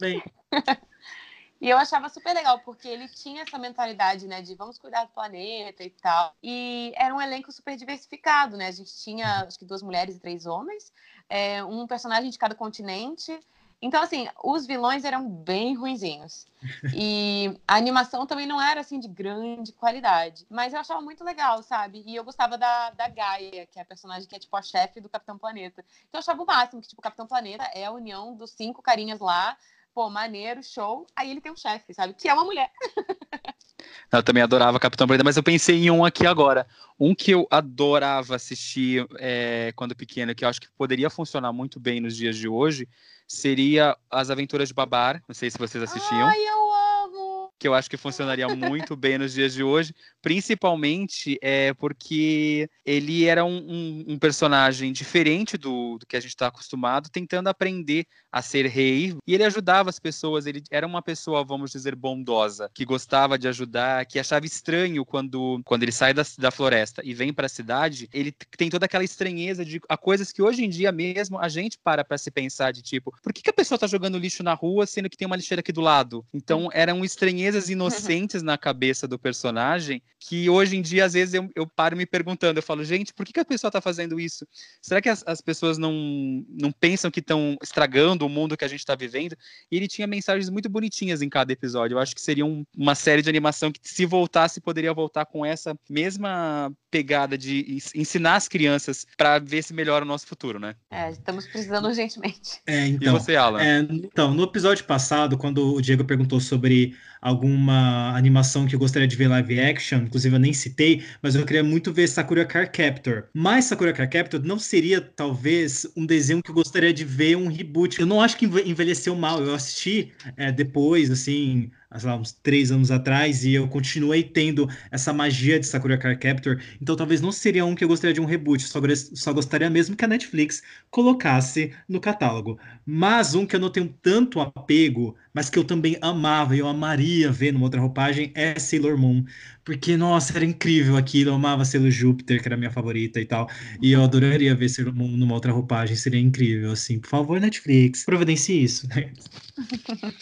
E eu achava super legal, porque ele tinha essa mentalidade, né, de vamos cuidar do planeta e tal. E era um elenco super diversificado, né? A gente tinha, acho que duas mulheres e três homens, é, um personagem de cada continente. Então, assim, os vilões eram bem ruinzinhos. E a animação também não era, assim, de grande qualidade. Mas eu achava muito legal, sabe? E eu gostava da, da Gaia, que é a personagem que é, tipo, a chefe do Capitão Planeta. Então eu achava o máximo, que, tipo, o Capitão Planeta é a união dos cinco carinhas lá. Pô, maneiro, show. Aí ele tem um chefe, sabe? Que é uma mulher. Eu também adorava Capitão Planeta, mas eu pensei em um aqui agora. Um que eu adorava assistir é, quando pequeno, que eu acho que poderia funcionar muito bem nos dias de hoje, seria As Aventuras de Babar. Não sei se vocês assistiam. Ai, eu! Que eu acho que funcionaria muito bem nos dias de hoje, principalmente é, porque ele era um, um, um personagem diferente do, do, que a gente está acostumado, tentando aprender a ser rei, e ele ajudava as pessoas, ele era uma pessoa, vamos dizer, bondosa, que gostava de ajudar, que achava estranho quando, quando ele sai da, da floresta e vem para a cidade, ele tem toda aquela estranheza de a coisas que hoje em dia mesmo a gente para para se pensar de tipo, por que, que a pessoa está jogando lixo na rua sendo que tem uma lixeira aqui do lado? Então eram estranhezas inocentes na cabeça do personagem que hoje em dia, às vezes, eu, eu paro me perguntando, eu falo, gente, por que, que a pessoa está fazendo isso? Será que as, as pessoas não, não pensam que estão estragando o mundo que a gente está vivendo? E ele tinha mensagens muito bonitinhas em cada episódio. Eu acho que seria um, uma série de animação que, se voltasse, poderia voltar com essa mesma pegada de ensinar as crianças para ver se melhora o nosso futuro, né? É, estamos precisando urgentemente. É, então, e você, Alan? É, então, no episódio passado, quando o Diego perguntou sobre alguma animação que eu gostaria de ver live action, inclusive eu nem citei, mas eu queria muito ver Sakura Car Captor. Mas Sakura Car Captor não seria, talvez, um desenho que eu gostaria de ver um reboot. Eu não acho que envelheceu mal, eu assisti é, depois, assim, sei lá, uns três anos atrás, e eu continuei tendo essa magia de Sakura Card Captor, então talvez não seria um que eu gostaria de um reboot, só, só gostaria mesmo que a Netflix colocasse no catálogo. Mas um que eu não tenho tanto apego, mas que eu também amava e eu amaria ver numa outra roupagem é Sailor Moon. Porque, nossa, era incrível aquilo. Eu amava Sailor Júpiter, que era a minha favorita e tal. E eu adoraria ver Sailor Moon numa outra roupagem. Seria incrível, assim. Por favor, Netflix, providencie isso.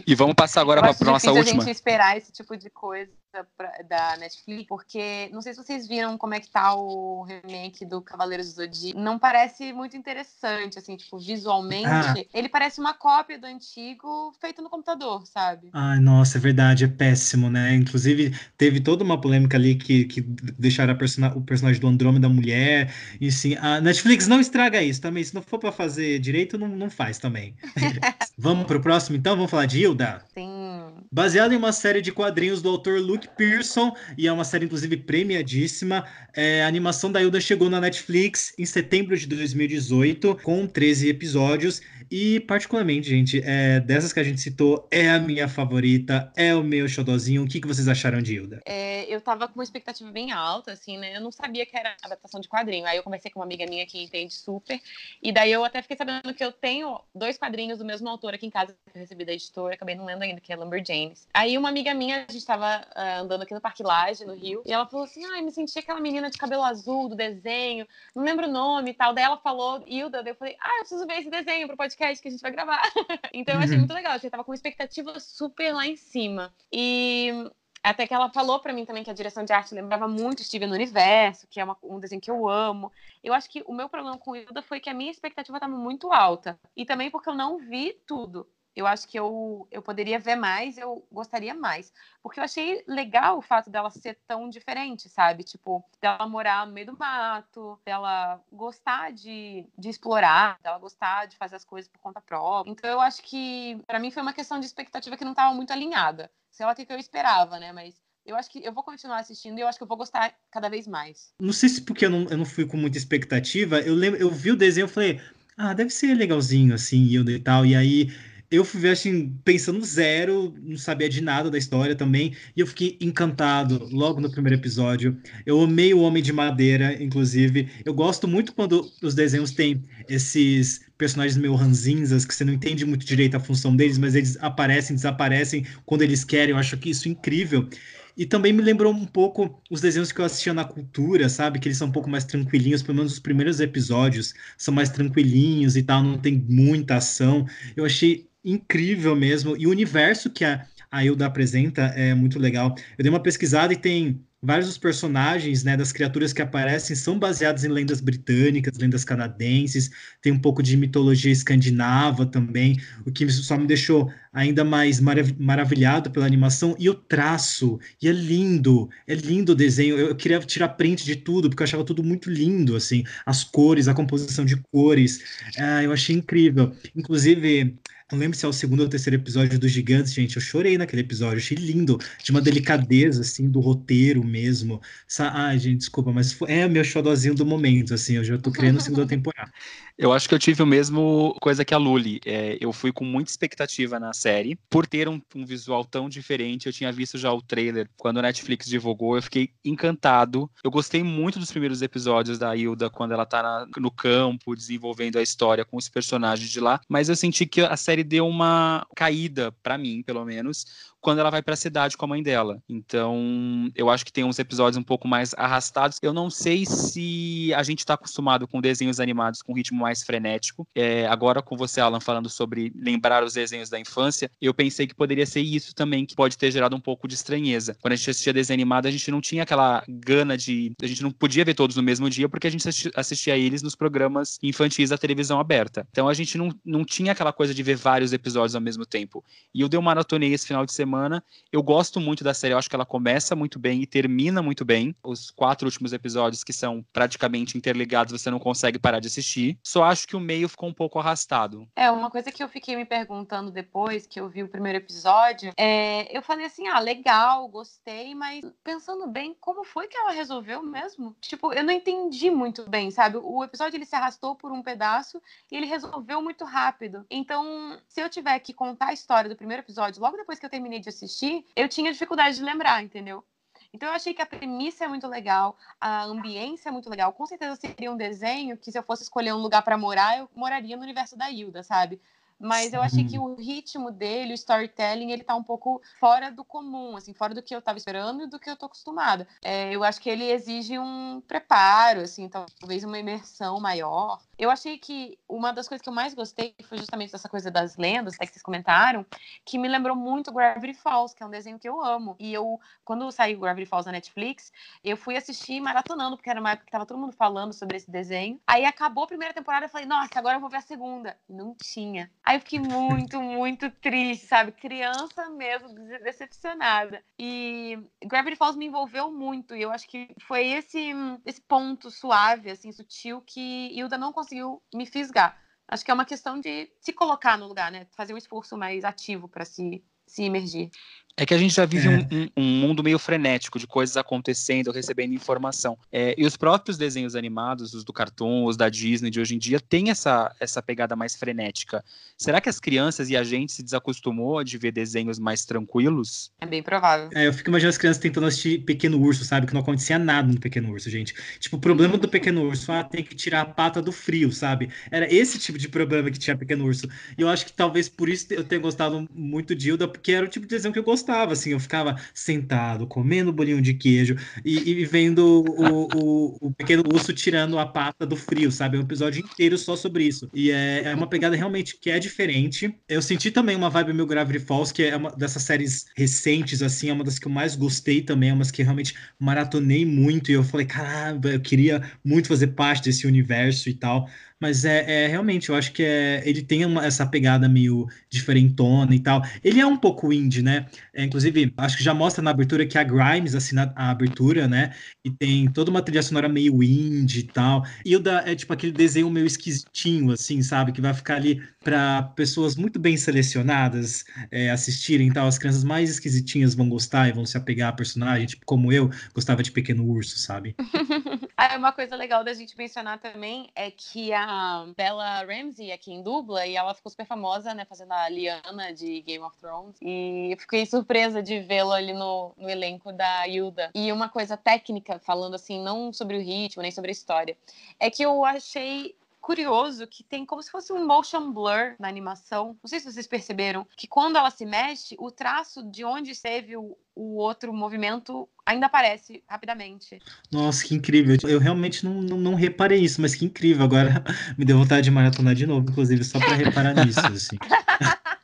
e vamos passar agora para a nossa última. a gente esperar esse tipo de coisa pra, da Netflix, porque não sei se vocês viram como é que tá o remake do Cavaleiros do Zodíaco. Não parece muito interessante, assim, tipo, visualmente. Ah. Ele parece uma cópia do antigo feito no computador, sabe? Ai, nossa, é verdade, é péssimo, né? Inclusive, teve toda uma polêmica ali que, que deixaram o personagem do Andrômeda mulher. E sim, a Netflix não estraga isso também. Se não for para fazer direito, não, não faz também. Vamos pro próximo, então? Vamos falar de Hilda? Sim. Baseado em uma série de quadrinhos do autor Luke Pearson, e é uma série, inclusive, premiadíssima. É, a animação da Hilda chegou na Netflix em setembro de 2018, com 13 episódios. E, particularmente, gente, é, dessas que a gente citou, é a minha favorita, é o meu xodozinho. O que, que vocês acharam de Hilda? É, eu tava com uma expectativa bem alta, assim, né? Eu não sabia que era adaptação de quadrinho. Aí eu conversei com uma amiga minha que entende super. E daí eu até fiquei sabendo que eu tenho dois quadrinhos do mesmo autor aqui em casa, que eu recebi da editora. Acabei não lendo ainda, que é Lumberjanes. Aí uma amiga minha, a gente tava uh, andando aqui no Parque Laje, no Rio, e ela falou assim: ai, ah, me senti aquela menina de cabelo azul do desenho, não lembro o nome e tal. Daí ela falou, Hilda, daí eu falei, ah, eu preciso ver esse desenho pro podcast que a gente vai gravar. então eu achei uhum. muito legal, eu tava com uma expectativa super lá em cima. E até que ela falou para mim também que a direção de arte lembrava muito Steven no Universo, que é uma, um desenho que eu amo. Eu acho que o meu problema com Hilda foi que a minha expectativa estava muito alta. E também porque eu não vi tudo eu acho que eu, eu poderia ver mais, eu gostaria mais. Porque eu achei legal o fato dela ser tão diferente, sabe? Tipo, dela morar no meio do mato, dela gostar de, de explorar, dela gostar de fazer as coisas por conta própria. Então eu acho que, para mim, foi uma questão de expectativa que não estava muito alinhada. Sei lá o que eu esperava, né? Mas eu acho que eu vou continuar assistindo e eu acho que eu vou gostar cada vez mais. Não sei se porque eu não, eu não fui com muita expectativa, eu lembro, eu vi o desenho e falei, ah, deve ser legalzinho assim, e tal. E aí eu fui ver assim, pensando zero, não sabia de nada da história também, e eu fiquei encantado logo no primeiro episódio. Eu amei o Homem de Madeira, inclusive. Eu gosto muito quando os desenhos têm esses personagens meio ranzinzas, que você não entende muito direito a função deles, mas eles aparecem, desaparecem quando eles querem. Eu acho que isso é incrível. E também me lembrou um pouco os desenhos que eu assistia na cultura, sabe? Que eles são um pouco mais tranquilinhos, pelo menos os primeiros episódios são mais tranquilinhos e tal, não tem muita ação. Eu achei incrível mesmo. E o universo que a, a Hilda apresenta é muito legal. Eu dei uma pesquisada e tem vários dos personagens, né, das criaturas que aparecem são baseados em lendas britânicas, lendas canadenses, tem um pouco de mitologia escandinava também, o que só me deixou ainda mais marav maravilhado pela animação e o traço, e é lindo, é lindo o desenho, eu, queria tirar print de tudo, porque eu achava tudo muito lindo, assim, as cores, a composição de cores, ah, eu achei incrível, inclusive não lembro se é o segundo ou terceiro episódio dos Gigantes, gente. Eu chorei naquele episódio, achei lindo, de uma delicadeza, assim, do roteiro mesmo. Ai, gente, desculpa, mas é o meu xodozinho do momento, assim, eu já tô criando a segunda temporada. Eu acho que eu tive o mesmo coisa que a Luli. É, eu fui com muita expectativa na série. Por ter um, um, visual tão diferente, eu tinha visto já o trailer quando a Netflix divulgou. Eu fiquei encantado. Eu gostei muito dos primeiros episódios da Hilda quando ela tá na, no campo, desenvolvendo a história com os personagens de lá. Mas eu senti que a série deu uma caída, para mim, pelo menos, quando ela vai para a cidade com a mãe dela. Então, eu acho que tem uns episódios um pouco mais arrastados. Eu não sei se a gente está acostumado com desenhos animados com ritmo mais frenético. É, agora, com você, Alan, falando sobre lembrar os desenhos da infância, eu pensei que poderia ser isso também, que pode ter gerado um pouco de estranheza. Quando a gente assistia desenho animado, a gente não tinha aquela gana de. A gente não podia ver todos no mesmo dia, porque a gente assistia eles nos programas infantis da televisão aberta. Então, a gente não, não tinha aquela coisa de ver vários episódios ao mesmo tempo. E eu dei uma maratonei esse final de semana. Eu gosto muito da série, eu acho que ela começa muito bem e termina muito bem. Os quatro últimos episódios, que são praticamente interligados, você não consegue parar de assistir. Só acho que o meio ficou um pouco arrastado. É, uma coisa que eu fiquei me perguntando depois que eu vi o primeiro episódio, é, eu falei assim: ah, legal, gostei, mas pensando bem, como foi que ela resolveu mesmo? Tipo, eu não entendi muito bem, sabe? O episódio ele se arrastou por um pedaço e ele resolveu muito rápido. Então, se eu tiver que contar a história do primeiro episódio logo depois que eu terminei de assistir, eu tinha dificuldade de lembrar, entendeu? Então eu achei que a premissa é muito legal, a ambiência é muito legal. Com certeza seria um desenho que se eu fosse escolher um lugar para morar, eu moraria no universo da Hilda, sabe? Mas eu achei que o ritmo dele, o storytelling, ele tá um pouco fora do comum, assim, fora do que eu tava esperando e do que eu tô acostumada. É, eu acho que ele exige um preparo, assim, talvez uma imersão maior. Eu achei que uma das coisas que eu mais gostei foi justamente dessa coisa das lendas, até que vocês comentaram, que me lembrou muito Gravity Falls, que é um desenho que eu amo. E eu, quando saiu Gravity Falls na Netflix, eu fui assistir maratonando, porque era uma época que tava todo mundo falando sobre esse desenho. Aí acabou a primeira temporada, eu falei, nossa, agora eu vou ver a segunda. E não tinha. Aí eu fiquei muito, muito triste, sabe? Criança mesmo, decepcionada. E Gravity Falls me envolveu muito. E eu acho que foi esse, esse ponto suave, assim, sutil, que Hilda não conseguiu me fisgar. Acho que é uma questão de se colocar no lugar, né? Fazer um esforço mais ativo para se, se imergir. É que a gente já vive é. um, um, mundo meio frenético de coisas acontecendo, recebendo informação. É, e os próprios desenhos animados, os do Cartoon, os da Disney de hoje em dia, têm essa, essa pegada mais frenética. Será que as crianças e a gente se desacostumou de ver desenhos mais tranquilos? É bem provável. É, eu fico imaginando as crianças tentando assistir Pequeno Urso, sabe? Que não acontecia nada no Pequeno Urso, gente. Tipo, o problema do Pequeno Urso, ah, tem que tirar a pata do frio, sabe? Era esse tipo de problema que tinha Pequeno Urso. E eu acho que talvez por isso eu tenha gostado muito de Hilda, porque era o tipo de desenho que eu gostava, assim. Eu ficava sentado, comendo bolinho de queijo e, e vendo o, o, o, pequeno urso tirando a pata do frio, sabe? É um episódio inteiro só sobre isso. E é, é uma pegada realmente que é diferente. Eu senti também uma vibe meio Gravity Falls, que é uma dessas séries recentes, assim, é uma das que eu mais gostei também, é umas que realmente maratonei muito. E eu falei, caramba, eu queria muito fazer parte desse universo e tal. Mas é, é, realmente, eu acho que é, ele tem uma, essa pegada meio diferentona e tal. Ele é um pouco indie, né? É, inclusive, acho que já mostra na abertura que a Grimes assina a abertura, né? E tem toda uma trilha sonora meio indie e tal. E o da é tipo aquele desenho meio esquisitinho, assim, sabe? Que vai ficar ali para pessoas muito bem selecionadas é, assistirem tal. As crianças mais esquisitinhas vão gostar e vão se apegar a personagem, tipo como eu gostava de Pequeno Urso, sabe? ah, uma coisa legal da gente mencionar também é que a Bella Ramsey aqui em dubla e ela ficou super famosa, né, fazendo a Liana de Game of Thrones. E fiquei surpresa de vê-la ali no, no elenco da Hilda. E uma coisa técnica, falando assim, não sobre o ritmo, nem sobre a história, é que eu achei curioso que tem como se fosse um motion blur na animação. Não sei se vocês perceberam que quando ela se mexe, o traço de onde esteve o, o outro movimento ainda aparece rapidamente. Nossa, que incrível. Eu realmente não, não, não, reparei isso, mas que incrível. Agora me deu vontade de maratonar de novo, inclusive, só para reparar nisso. Assim.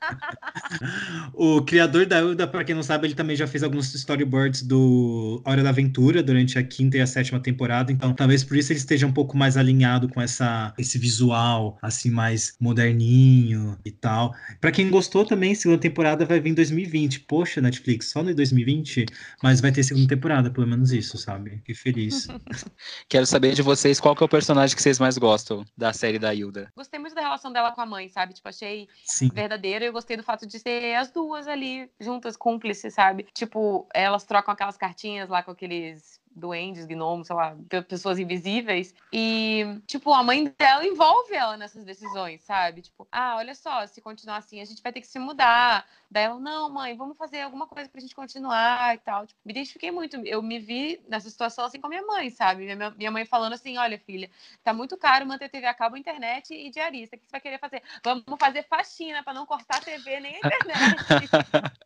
o criador da Uda, para quem não sabe, ele também já fez alguns storyboards do Hora da Aventura durante a quinta e a sétima temporada, então talvez por isso ele esteja um pouco mais alinhado com essa, esse visual, assim, mais moderninho e tal. Para quem gostou também, segunda temporada vai vir em 2020. Poxa, Netflix, só no 2020, mas vai ter segunda temporada, pelo menos isso, sabe? Que feliz. Quero saber de vocês qual que é o personagem que vocês mais gostam da série da Hilda. Gostei muito da relação dela com a mãe, sabe? Tipo, achei Sim. verdadeira. Eu gostei do fato de ser as duas ali, juntas, cúmplices, sabe? Tipo, elas trocam aquelas cartinhas lá com aqueles duendes, gnomos, sei lá, pessoas invisíveis. E, tipo, a mãe dela envolve ela nessas decisões, sabe? Tipo, ah, olha só, se continuar assim, a gente vai ter que se mudar. Daí ela, não, mãe, vamos fazer alguma coisa pra gente continuar e tal. Tipo, me identifiquei muito. Eu me vi nessa situação assim com a minha mãe, sabe? Minha, minha mãe falando assim: olha, filha, tá muito caro manter TV a cabo, internet e diarista. O que você vai querer fazer? Vamos fazer faxina para não cortar a TV nem a internet.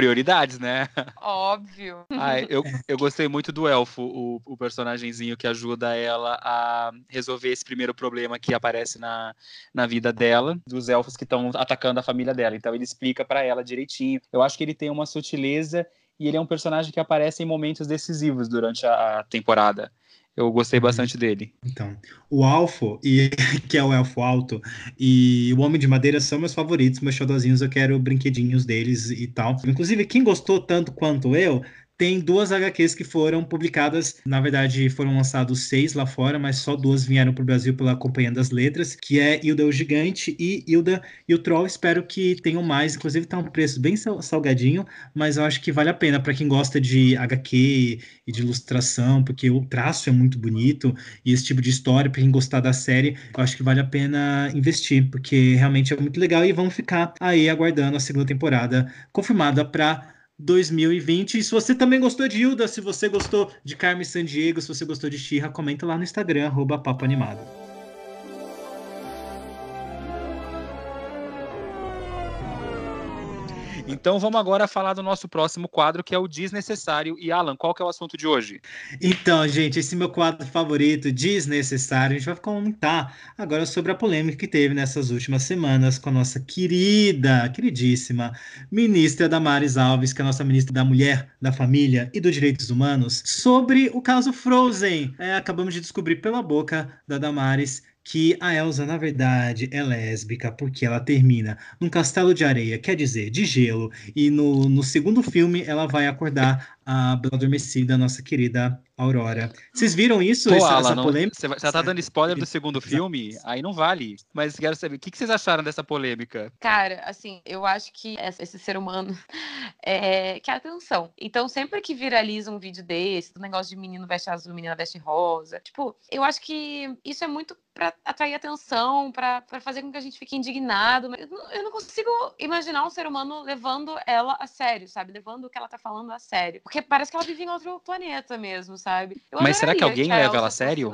Prioridades, né? Óbvio. Ai, eu, eu gostei muito do elfo, o, o personagemzinho que ajuda ela a resolver esse primeiro problema que aparece na, na vida dela, dos elfos que estão atacando a família dela. Então ele explica para ela direitinho. Eu acho que ele tem uma sutileza e ele é um personagem que aparece em momentos decisivos durante a, a temporada. Eu gostei uhum. bastante dele. Então, o Alfo, e, que é o Elfo Alto, e o Homem de Madeira são meus favoritos, meus xodozinhos, eu quero brinquedinhos deles e tal. Inclusive, quem gostou tanto quanto eu, tem duas HQs que foram publicadas, na verdade foram lançados seis lá fora, mas só duas vieram para o Brasil pela Companhia das Letras, que é Hilda o Gigante e Hilda e o Troll. Espero que tenham mais, inclusive tá um preço bem salgadinho, mas eu acho que vale a pena para quem gosta de HQ e de ilustração, porque o traço é muito bonito e esse tipo de história, para quem gostar da série, eu acho que vale a pena investir, porque realmente é muito legal e vamos ficar aí aguardando a segunda temporada confirmada para 2020. E se você também gostou de Hilda, se você gostou de Carmen Sandiego, se você gostou de Xirra, comenta lá no Instagram, arroba Papo Animado. Então vamos agora falar do nosso próximo quadro, que é o Desnecessário. E Alan, qual que é o assunto de hoje? Então, gente, esse meu quadro favorito, Desnecessário, a gente vai comentar agora sobre a polêmica que teve nessas últimas semanas com a nossa querida, queridíssima ministra Damares Alves, que é a nossa ministra da Mulher, da Família e dos Direitos Humanos, sobre o caso Frozen. É, acabamos de descobrir pela boca da Damares que a Elsa, na verdade, é lésbica porque ela termina num castelo de areia, quer dizer, de gelo, e no, no segundo filme ela vai acordar a Bela Adormecida, nossa querida Aurora. Vocês viram isso? Pô, essa, Alan, essa polêmica? Você tá dando spoiler do segundo filme? Aí não vale. Mas quero saber, o que, que vocês acharam dessa polêmica? Cara, assim, eu acho que esse ser humano é, quer atenção. Então, sempre que viraliza um vídeo desse, do negócio de menino veste azul, menina veste rosa, tipo, eu acho que isso é muito para atrair atenção, para fazer com que a gente fique indignado. Eu não, eu não consigo imaginar um ser humano levando ela a sério, sabe? Levando o que ela tá falando a sério. Porque parece que ela vive em outro planeta mesmo, sabe? Eu Mas será que alguém que leva ela a sério?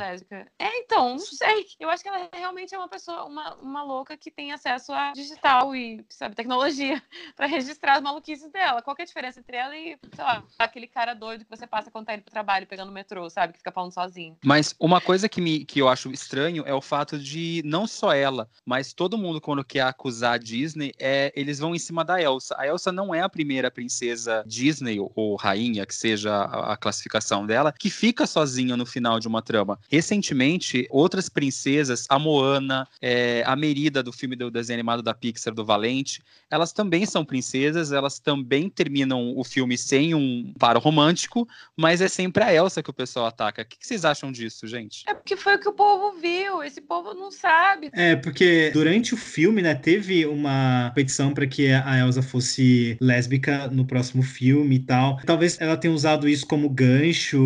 É, então, não sei. Eu acho que ela realmente é uma pessoa, uma, uma louca que tem acesso a digital e, sabe, tecnologia para registrar as maluquices dela. Qual é a diferença entre ela e, sei lá, aquele cara doido que você passa quando tá indo pro trabalho pegando o metrô, sabe? Que fica falando sozinho. Mas uma coisa que, me, que eu acho estranho é o fato de não só ela, mas todo mundo, quando quer acusar a Disney, é, eles vão em cima da Elsa. A Elsa não é a primeira princesa Disney ou rainha, que seja a, a classificação dela, que fica sozinha no final de uma trama. Recentemente, outras princesas, a Moana, é, a Merida do filme do desenho animado da Pixar, do Valente, elas também são princesas, elas também terminam o filme sem um paro romântico, mas é sempre a Elsa que o pessoal ataca. O que vocês acham disso, gente? É porque foi o que o povo viu, esse povo não sabe. É, porque durante o filme, né, teve uma petição para que a Elsa fosse lésbica no próximo filme e tal. Talvez ela tenha usado isso como gancho.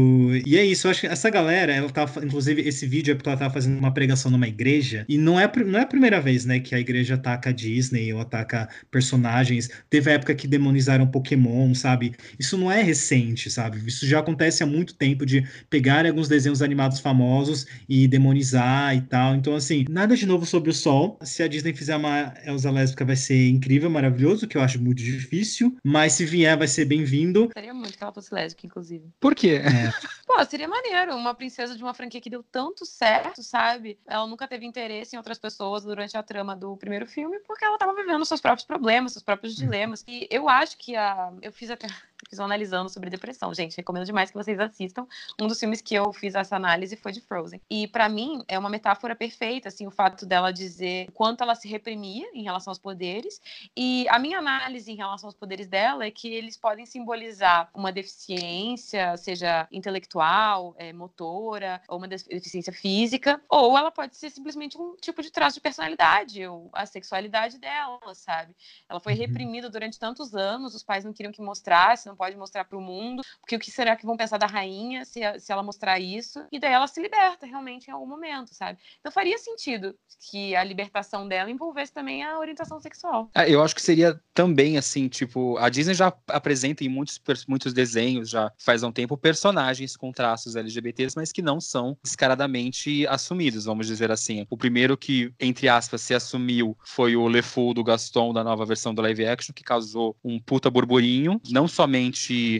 E é isso, eu acho que essa galera, ela tá, inclusive, esse vídeo é porque ela tava fazendo uma pregação numa igreja. E não é, não é a primeira vez, né, que a igreja ataca a Disney ou ataca personagens. Teve a época que demonizaram Pokémon, sabe? Isso não é recente, sabe? Isso já acontece há muito tempo de pegar alguns desenhos animados famosos e demonizar e tal. Então, assim, nada de novo sobre o sol. Se a Disney fizer uma Elsa lésbica, vai ser incrível, maravilhoso, que eu acho muito difícil. Mas se vier, vai ser bem-vindo. Seria muito que ela fosse lésbica, inclusive. Por quê? É. Pô, seria maneiro. Uma princesa de uma franquia que deu tanto certo, sabe? Ela nunca teve interesse em outras pessoas durante a trama do primeiro filme, porque ela tava vivendo seus próprios problemas, seus próprios dilemas. E eu acho que a. Eu fiz até fiz uma analisando sobre depressão. Gente, recomendo demais que vocês assistam. Um dos filmes que eu fiz essa análise foi de Frozen. E para mim é uma metáfora perfeita, assim, o fato dela dizer o quanto ela se reprimia em relação aos poderes. E a minha análise em relação aos poderes dela é que eles podem simbolizar uma deficiência, seja intelectual, é, motora, ou uma deficiência física, ou ela pode ser simplesmente um tipo de traço de personalidade, ou a sexualidade dela, sabe? Ela foi uhum. reprimida durante tantos anos, os pais não queriam que mostrasse, não pode mostrar para o mundo, porque o que será que vão pensar da rainha se, se ela mostrar isso? E daí ela se liberta realmente em algum momento, sabe? Então faria sentido que a libertação dela envolvesse também a orientação sexual. É, eu acho que seria também assim, tipo, a Disney já apresenta em muitos, muitos desenhos, já faz um tempo, personagens com traços LGBTs, mas que não são descaradamente assumidos, vamos dizer assim. O primeiro que, entre aspas, se assumiu foi o LeFou do Gaston da nova versão do live action, que causou um puta burburinho, não somente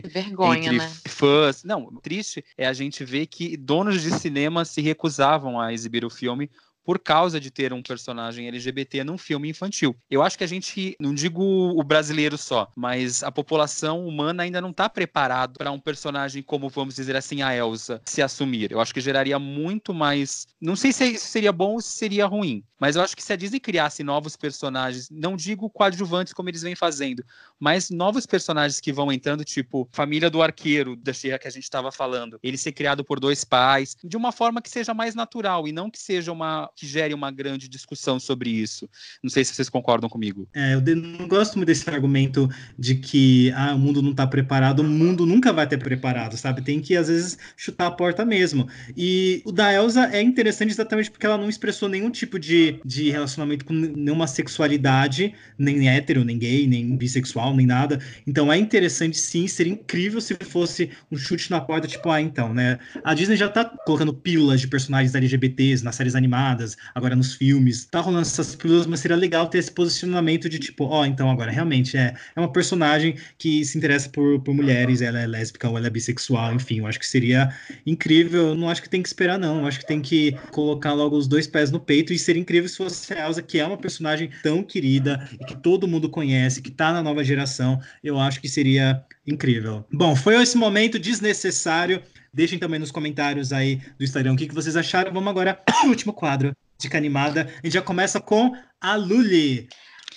Vergonha, entre né? fãs. Não, triste é a gente ver que donos de cinema se recusavam a exibir o filme por causa de ter um personagem LGBT num filme infantil. Eu acho que a gente, não digo o brasileiro só, mas a população humana ainda não está preparado para um personagem como, vamos dizer assim, a Elsa se assumir. Eu acho que geraria muito mais. Não sei se isso seria bom ou se seria ruim, mas eu acho que se a Disney criasse novos personagens, não digo coadjuvantes como eles vêm fazendo, mas novos personagens que vão entrando, tipo família do arqueiro da Xirra que a gente estava falando, ele ser criado por dois pais, de uma forma que seja mais natural e não que seja uma que gere uma grande discussão sobre isso. Não sei se vocês concordam comigo. É, eu não gosto muito desse argumento de que ah, o mundo não está preparado, o mundo nunca vai ter preparado, sabe? Tem que às vezes chutar a porta mesmo. E o da Elsa é interessante exatamente porque ela não expressou nenhum tipo de, de relacionamento com nenhuma sexualidade, nem hétero, nem gay, nem bissexual, nem nada. Então é interessante sim, seria incrível se fosse um chute na porta, tipo, ah, então, né? A Disney já tá colocando pílulas de personagens LGBTs nas séries animadas, agora nos filmes. Tá rolando essas pílulas, mas seria legal ter esse posicionamento de tipo, ó, oh, então agora realmente é, é uma personagem que se interessa por, por mulheres, ela é lésbica ou ela é bissexual, enfim, eu acho que seria incrível. Eu não acho que tem que esperar, não. Eu acho que tem que colocar logo os dois pés no peito e seria incrível se fosse a Elsa, que é uma personagem tão querida e que todo mundo conhece, que tá na nova geração. Eu acho que seria incrível. Bom, foi esse momento desnecessário. Deixem também nos comentários aí do Instagram o que, que vocês acharam. Vamos agora pro último quadro, dica animada. A gente já começa com a Luli.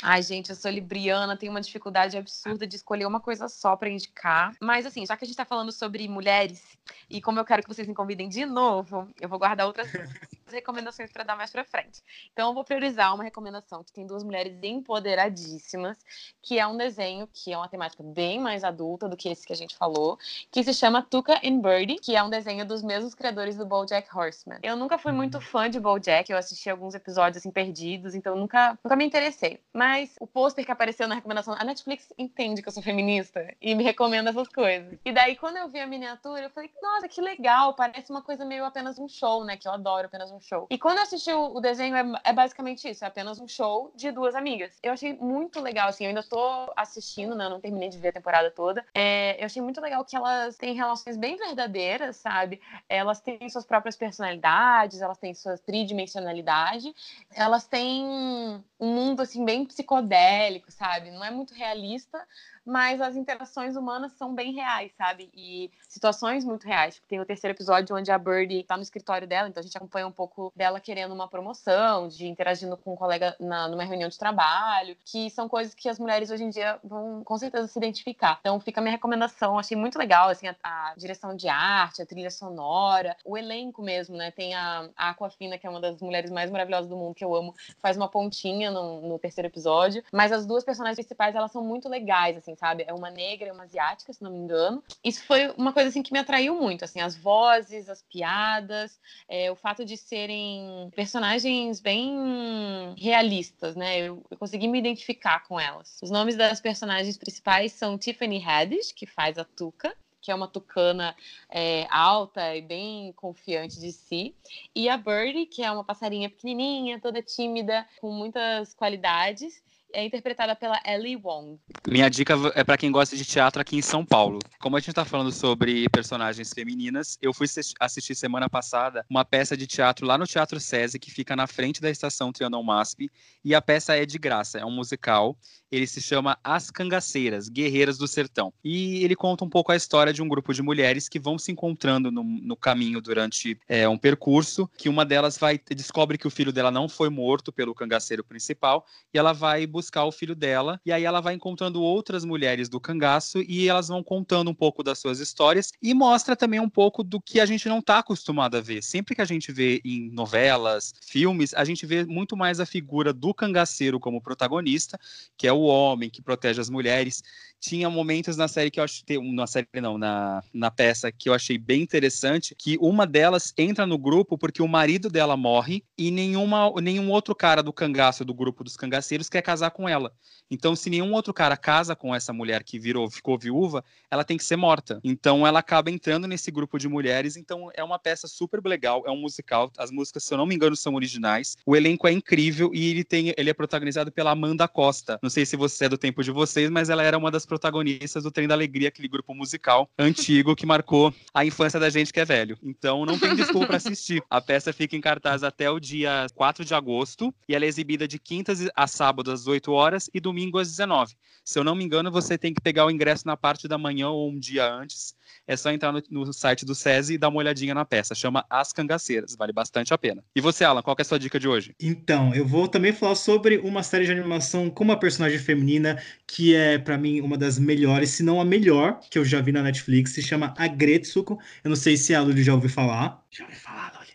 Ai, gente, eu sou libriana, tenho uma dificuldade absurda de escolher uma coisa só para indicar. Mas, assim, já que a gente tá falando sobre mulheres, e como eu quero que vocês me convidem de novo, eu vou guardar outras recomendações para dar mais para frente. Então, eu vou priorizar uma recomendação que tem duas mulheres empoderadíssimas, que é um desenho que é uma temática bem mais adulta do que esse que a gente falou, que se chama Tuca and Birdie, que é um desenho dos mesmos criadores do BoJack Horseman. Eu nunca fui muito fã de BoJack, eu assisti alguns episódios assim perdidos, então nunca, nunca me interessei. Mas o pôster que apareceu na recomendação, a Netflix entende que eu sou feminista e me recomenda essas coisas. E daí quando eu vi a miniatura, eu falei, nossa, que legal, parece uma coisa meio apenas um show, né, que eu adoro apenas um show. E quando eu assisti o, desenho, é, é, basicamente isso: é apenas um show de duas amigas. Eu achei muito legal, assim, eu ainda tô assistindo, né? Eu não terminei de ver a temporada toda. É, eu achei muito legal que elas têm relações bem verdadeiras, sabe? Elas têm suas próprias personalidades, elas têm sua tridimensionalidade, elas têm um mundo, assim, bem psicodélico, sabe? Não é muito realista, mas as interações humanas são bem reais, sabe? E situações muito reais. Tem o terceiro episódio onde a Birdie tá no escritório dela, então a gente acompanha um pouco dela querendo uma promoção, de interagindo com um colega na, numa reunião de trabalho, que são coisas que as mulheres hoje em dia vão com certeza se identificar. Então fica a minha recomendação, achei muito legal, assim, a, a direção de arte, a trilha sonora, o elenco mesmo, né? Tem a, a Aquafina, que é uma das mulheres mais maravilhosas do mundo, que eu amo, faz uma pontinha no, no terceiro episódio, mas as duas personagens principais, elas são muito legais, assim, sabe? É uma negra e uma asiática, se não me engano. Isso foi uma coisa assim que me atraiu muito, assim, as vozes, as piadas, é, o fato de serem personagens bem realistas, né? Eu, eu, consegui me identificar com elas. Os nomes das personagens principais são Tiffany Haddish, que faz a Tuca, que é uma tucana é, alta e bem confiante de si, e a Birdie, que é uma passarinha pequenininha, toda tímida, com muitas qualidades, é interpretada pela Ellie Wong. Minha dica é para quem gosta de teatro aqui em São Paulo. Como a gente está falando sobre personagens femininas, eu fui assistir semana passada uma peça de teatro lá no Teatro SESI, que fica na frente da estação Trianon MASP, e a peça é de graça, é um musical. Ele se chama As Cangaceiras, Guerreiras do Sertão. E ele conta um pouco a história de um grupo de mulheres que vão se encontrando no, no caminho durante é, um percurso, que uma delas vai descobre que o filho dela não foi morto pelo cangaceiro principal, e ela vai buscar buscar o filho dela, e aí ela vai encontrando outras mulheres do cangaço e elas vão contando um pouco das suas histórias e mostra também um pouco do que a gente não está acostumado a ver. Sempre que a gente vê em novelas, filmes, a gente vê muito mais a figura do cangaceiro como protagonista, que é o homem que protege as mulheres tinha momentos na série que eu achei. Na série, não, na, na peça que eu achei bem interessante, que uma delas entra no grupo porque o marido dela morre e nenhuma, nenhum outro cara do cangaço, do grupo dos cangaceiros, quer casar com ela. Então, se nenhum outro cara casa com essa mulher que virou, ficou viúva, ela tem que ser morta. Então, ela acaba entrando nesse grupo de mulheres. Então, é uma peça super legal, é um musical. As músicas, se eu não me engano, são originais. O elenco é incrível e ele tem, ele é protagonizado pela Amanda Costa. Não sei se você é do tempo de vocês, mas ela era uma das protagonistas do Trem da Alegria, aquele grupo musical antigo que marcou a infância da gente que é velho. Então, não tem desculpa para assistir. A peça fica em cartaz até o dia 4 de agosto e ela é exibida de quintas a sábado às 8 horas e domingo às 19. Se eu não me engano, você tem que pegar o ingresso na parte da manhã ou um dia antes. É só entrar no, no site do SESI e dar uma olhadinha na peça. Chama As Cangaceiras. Vale bastante a pena. E você, Alan, qual é a sua dica de hoje? Então, eu vou também falar sobre uma série de animação com uma personagem feminina que é, para mim, uma das melhores, se não a melhor, que eu já vi na Netflix. Se chama Agretsuko. Eu não sei se a Luli já ouviu falar. Já ouviu falar, Luli?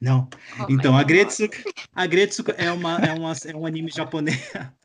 Não. Oh, então, a Gretsuko, a Gretsuko é, uma, é, uma, é um anime japonês.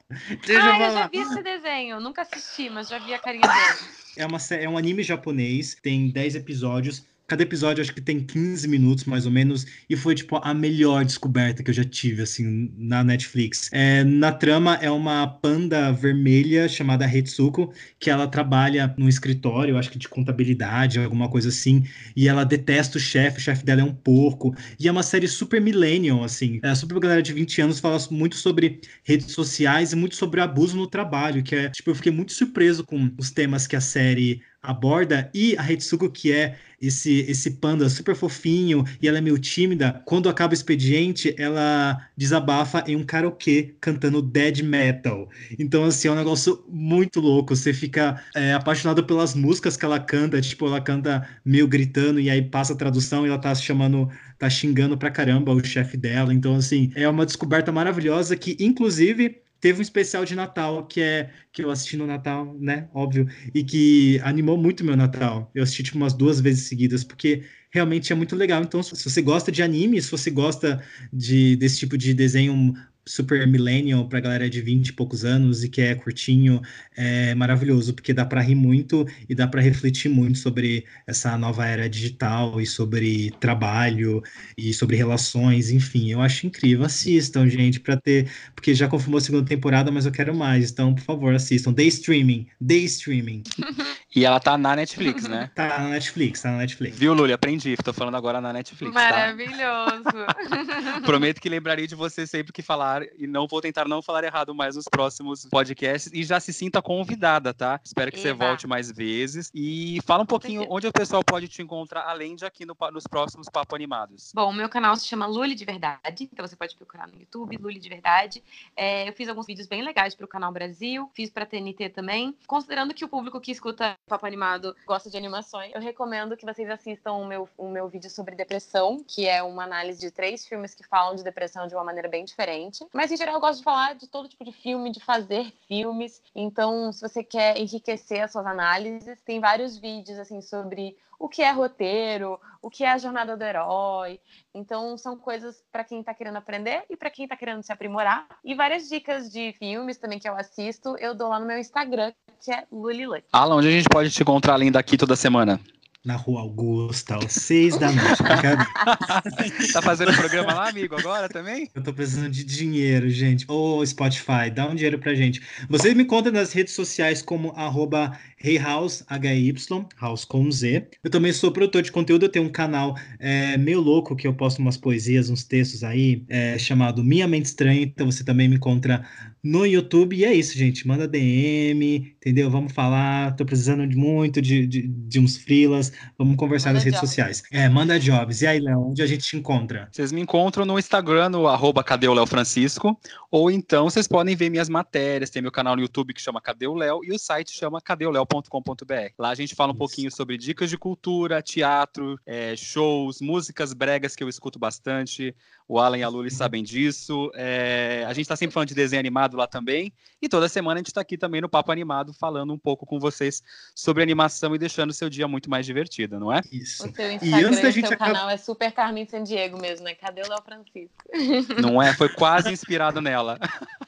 Deixa ah, eu, eu já vi esse desenho. Nunca assisti, mas já vi a carinha dele. É, uma, é um anime japonês, tem 10 episódios. Cada episódio acho que tem 15 minutos, mais ou menos, e foi, tipo, a melhor descoberta que eu já tive, assim, na Netflix. É, na trama é uma panda vermelha chamada Hetsuko, que ela trabalha num escritório, acho que de contabilidade, alguma coisa assim, e ela detesta o chefe, o chefe dela é um porco, e é uma série super millennial, assim. É, super galera de 20 anos fala muito sobre redes sociais e muito sobre abuso no trabalho, que é, tipo, eu fiquei muito surpreso com os temas que a série aborda e a Hetsuko, que é esse esse panda super fofinho e ela é meio tímida, quando acaba o expediente, ela desabafa em um karaokê cantando dead metal. Então, assim, é um negócio muito louco. Você fica é, apaixonado pelas músicas que ela canta, tipo, ela canta meio gritando e aí passa a tradução e ela tá chamando, tá xingando pra caramba o chefe dela. Então, assim, é uma descoberta maravilhosa que, inclusive, Teve um especial de Natal que é que eu assisti no Natal, né? Óbvio, e que animou muito meu Natal. Eu assisti tipo, umas duas vezes seguidas, porque realmente é muito legal. Então, se você gosta de anime, se você gosta de, desse tipo de desenho super millennial para galera de 20 e poucos anos e que é curtinho, é maravilhoso, porque dá para rir muito e dá para refletir muito sobre essa nova era digital e sobre trabalho e sobre relações, enfim, eu acho incrível. Assistam, gente, para ter, porque já confirmou a segunda temporada, mas eu quero mais, então, por favor, assistam. Day streaming, day streaming. E ela tá na Netflix, né? Tá na Netflix, tá na Netflix. Viu, Luli? Aprendi, tô falando agora na Netflix. Tá? Maravilhoso. Tá? Prometo que lembrarei de você sempre que falar e não vou tentar não falar errado mais nos próximos podcasts. E já se sinta convidada, tá? Espero que Eba. você volte mais vezes. E fala um pouquinho onde o pessoal pode te encontrar, além de aqui no, nos próximos Papo Animados. Bom, o meu canal se chama Luli de Verdade, então você pode procurar no YouTube, Luli de Verdade. É, eu fiz alguns vídeos bem legais para o canal Brasil, fiz para TNT também. Considerando que o público que escuta Papo Animado gosta de animações, eu recomendo que vocês assistam o meu, o meu vídeo sobre depressão, que é uma análise de três filmes que falam de depressão de uma maneira bem diferente. Mas, em geral, eu gosto de falar de todo tipo de filme, de fazer filmes. Então, se você quer enriquecer as suas análises, tem vários vídeos, assim, sobre o que é roteiro, o que é a jornada do herói. Então, são coisas para quem está querendo aprender e para quem está querendo se aprimorar. E várias dicas de filmes também que eu assisto, eu dou lá no meu Instagram, que é Lulilui. Alan, onde a gente pode te encontrar além daqui toda semana? Na Rua Augusta, às seis da noite. tá fazendo programa lá, amigo, agora também? Eu tô precisando de dinheiro, gente. Ô, oh, Spotify, dá um dinheiro pra gente. Vocês me contam nas redes sociais como arroba Hey House, HY, House com Z. Eu também sou produtor de conteúdo, eu tenho um canal é, meio louco que eu posto umas poesias, uns textos aí, é, chamado Minha Mente Estranha, então você também me encontra no YouTube. E é isso, gente. Manda DM, entendeu? Vamos falar. Tô precisando de muito de, de, de uns frilas. Vamos conversar manda nas redes jobs. sociais. É, manda jobs. E aí, Léo, onde a gente te encontra? Vocês me encontram no Instagram, no arroba Cadê o Léo Francisco? Ou então vocês podem ver minhas matérias. Tem meu canal no YouTube que chama Cadê o Léo e o site chama www.cultura.com.br. Lá a gente fala um pouquinho sobre dicas de cultura, teatro, é, shows, músicas bregas que eu escuto bastante. O Alan e a Luli sabem disso. É, a gente está sempre falando de desenho animado lá também. E toda semana a gente está aqui também no Papo Animado falando um pouco com vocês sobre animação e deixando o seu dia muito mais divertido, não é? Isso. O seu Instagram e antes da gente seu acaba... canal é super Carmen San Diego mesmo, né? Cadê o Léo Francisco? Não é? Foi quase inspirado nela.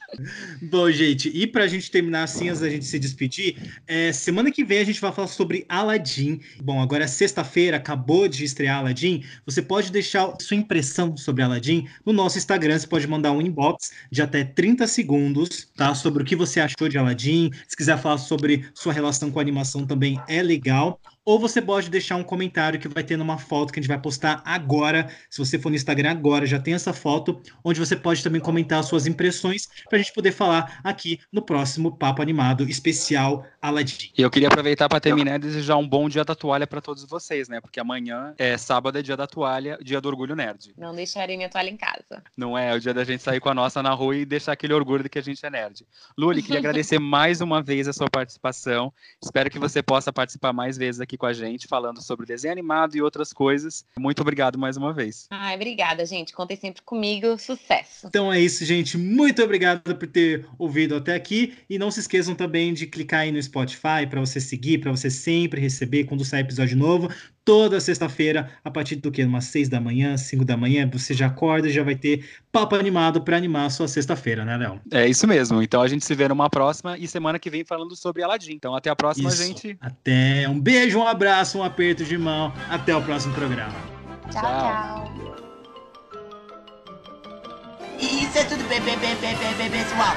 Bom, gente, e para a gente terminar assim, antes da gente se despedir, é, semana que vem a gente vai falar sobre Aladdin. Bom, agora é sexta-feira, acabou de estrear Aladdin. Você pode deixar sua impressão sobre Aladdin no nosso Instagram. Você pode mandar um inbox de até 30 segundos, tá? Sobre o que você achou de Aladdin. Se quiser falar sobre sua relação com a animação também é legal ou você pode deixar um comentário que vai ter numa foto que a gente vai postar agora. Se você for no Instagram agora, já tem essa foto, onde você pode também comentar suas impressões para a gente poder falar aqui no próximo Papo Animado especial Aladdin. E eu queria aproveitar para terminar e desejar um bom dia da toalha para todos vocês, né? Porque amanhã é sábado, é dia da toalha, dia do orgulho nerd. Não deixarei minha toalha em casa. Não é, é o dia da gente sair com a nossa na rua e deixar aquele orgulho de que a gente é nerd. Luli, queria agradecer mais uma vez a sua participação. Espero que você possa participar mais vezes aqui com a gente, falando sobre desenho animado e outras coisas. Muito obrigado mais uma vez. Ai, obrigada, gente. Contem sempre comigo. Sucesso. Então é isso, gente. Muito obrigado por ter ouvido até aqui. E não se esqueçam também de clicar aí no Spotify para você seguir, para você sempre receber quando sair episódio novo toda sexta-feira, a partir do que? Umas seis da manhã, cinco da manhã, você já acorda e já vai ter papo animado para animar a sua sexta-feira, né, Léo? É isso mesmo. Então a gente se vê numa próxima e semana que vem falando sobre Aladdin. Então até a próxima, isso. gente. Até. Um beijo, um abraço, um aperto de mão. Até o próximo programa. Tchau, tchau. tchau. Isso é tudo, bebê, bebê, bebê, pessoal.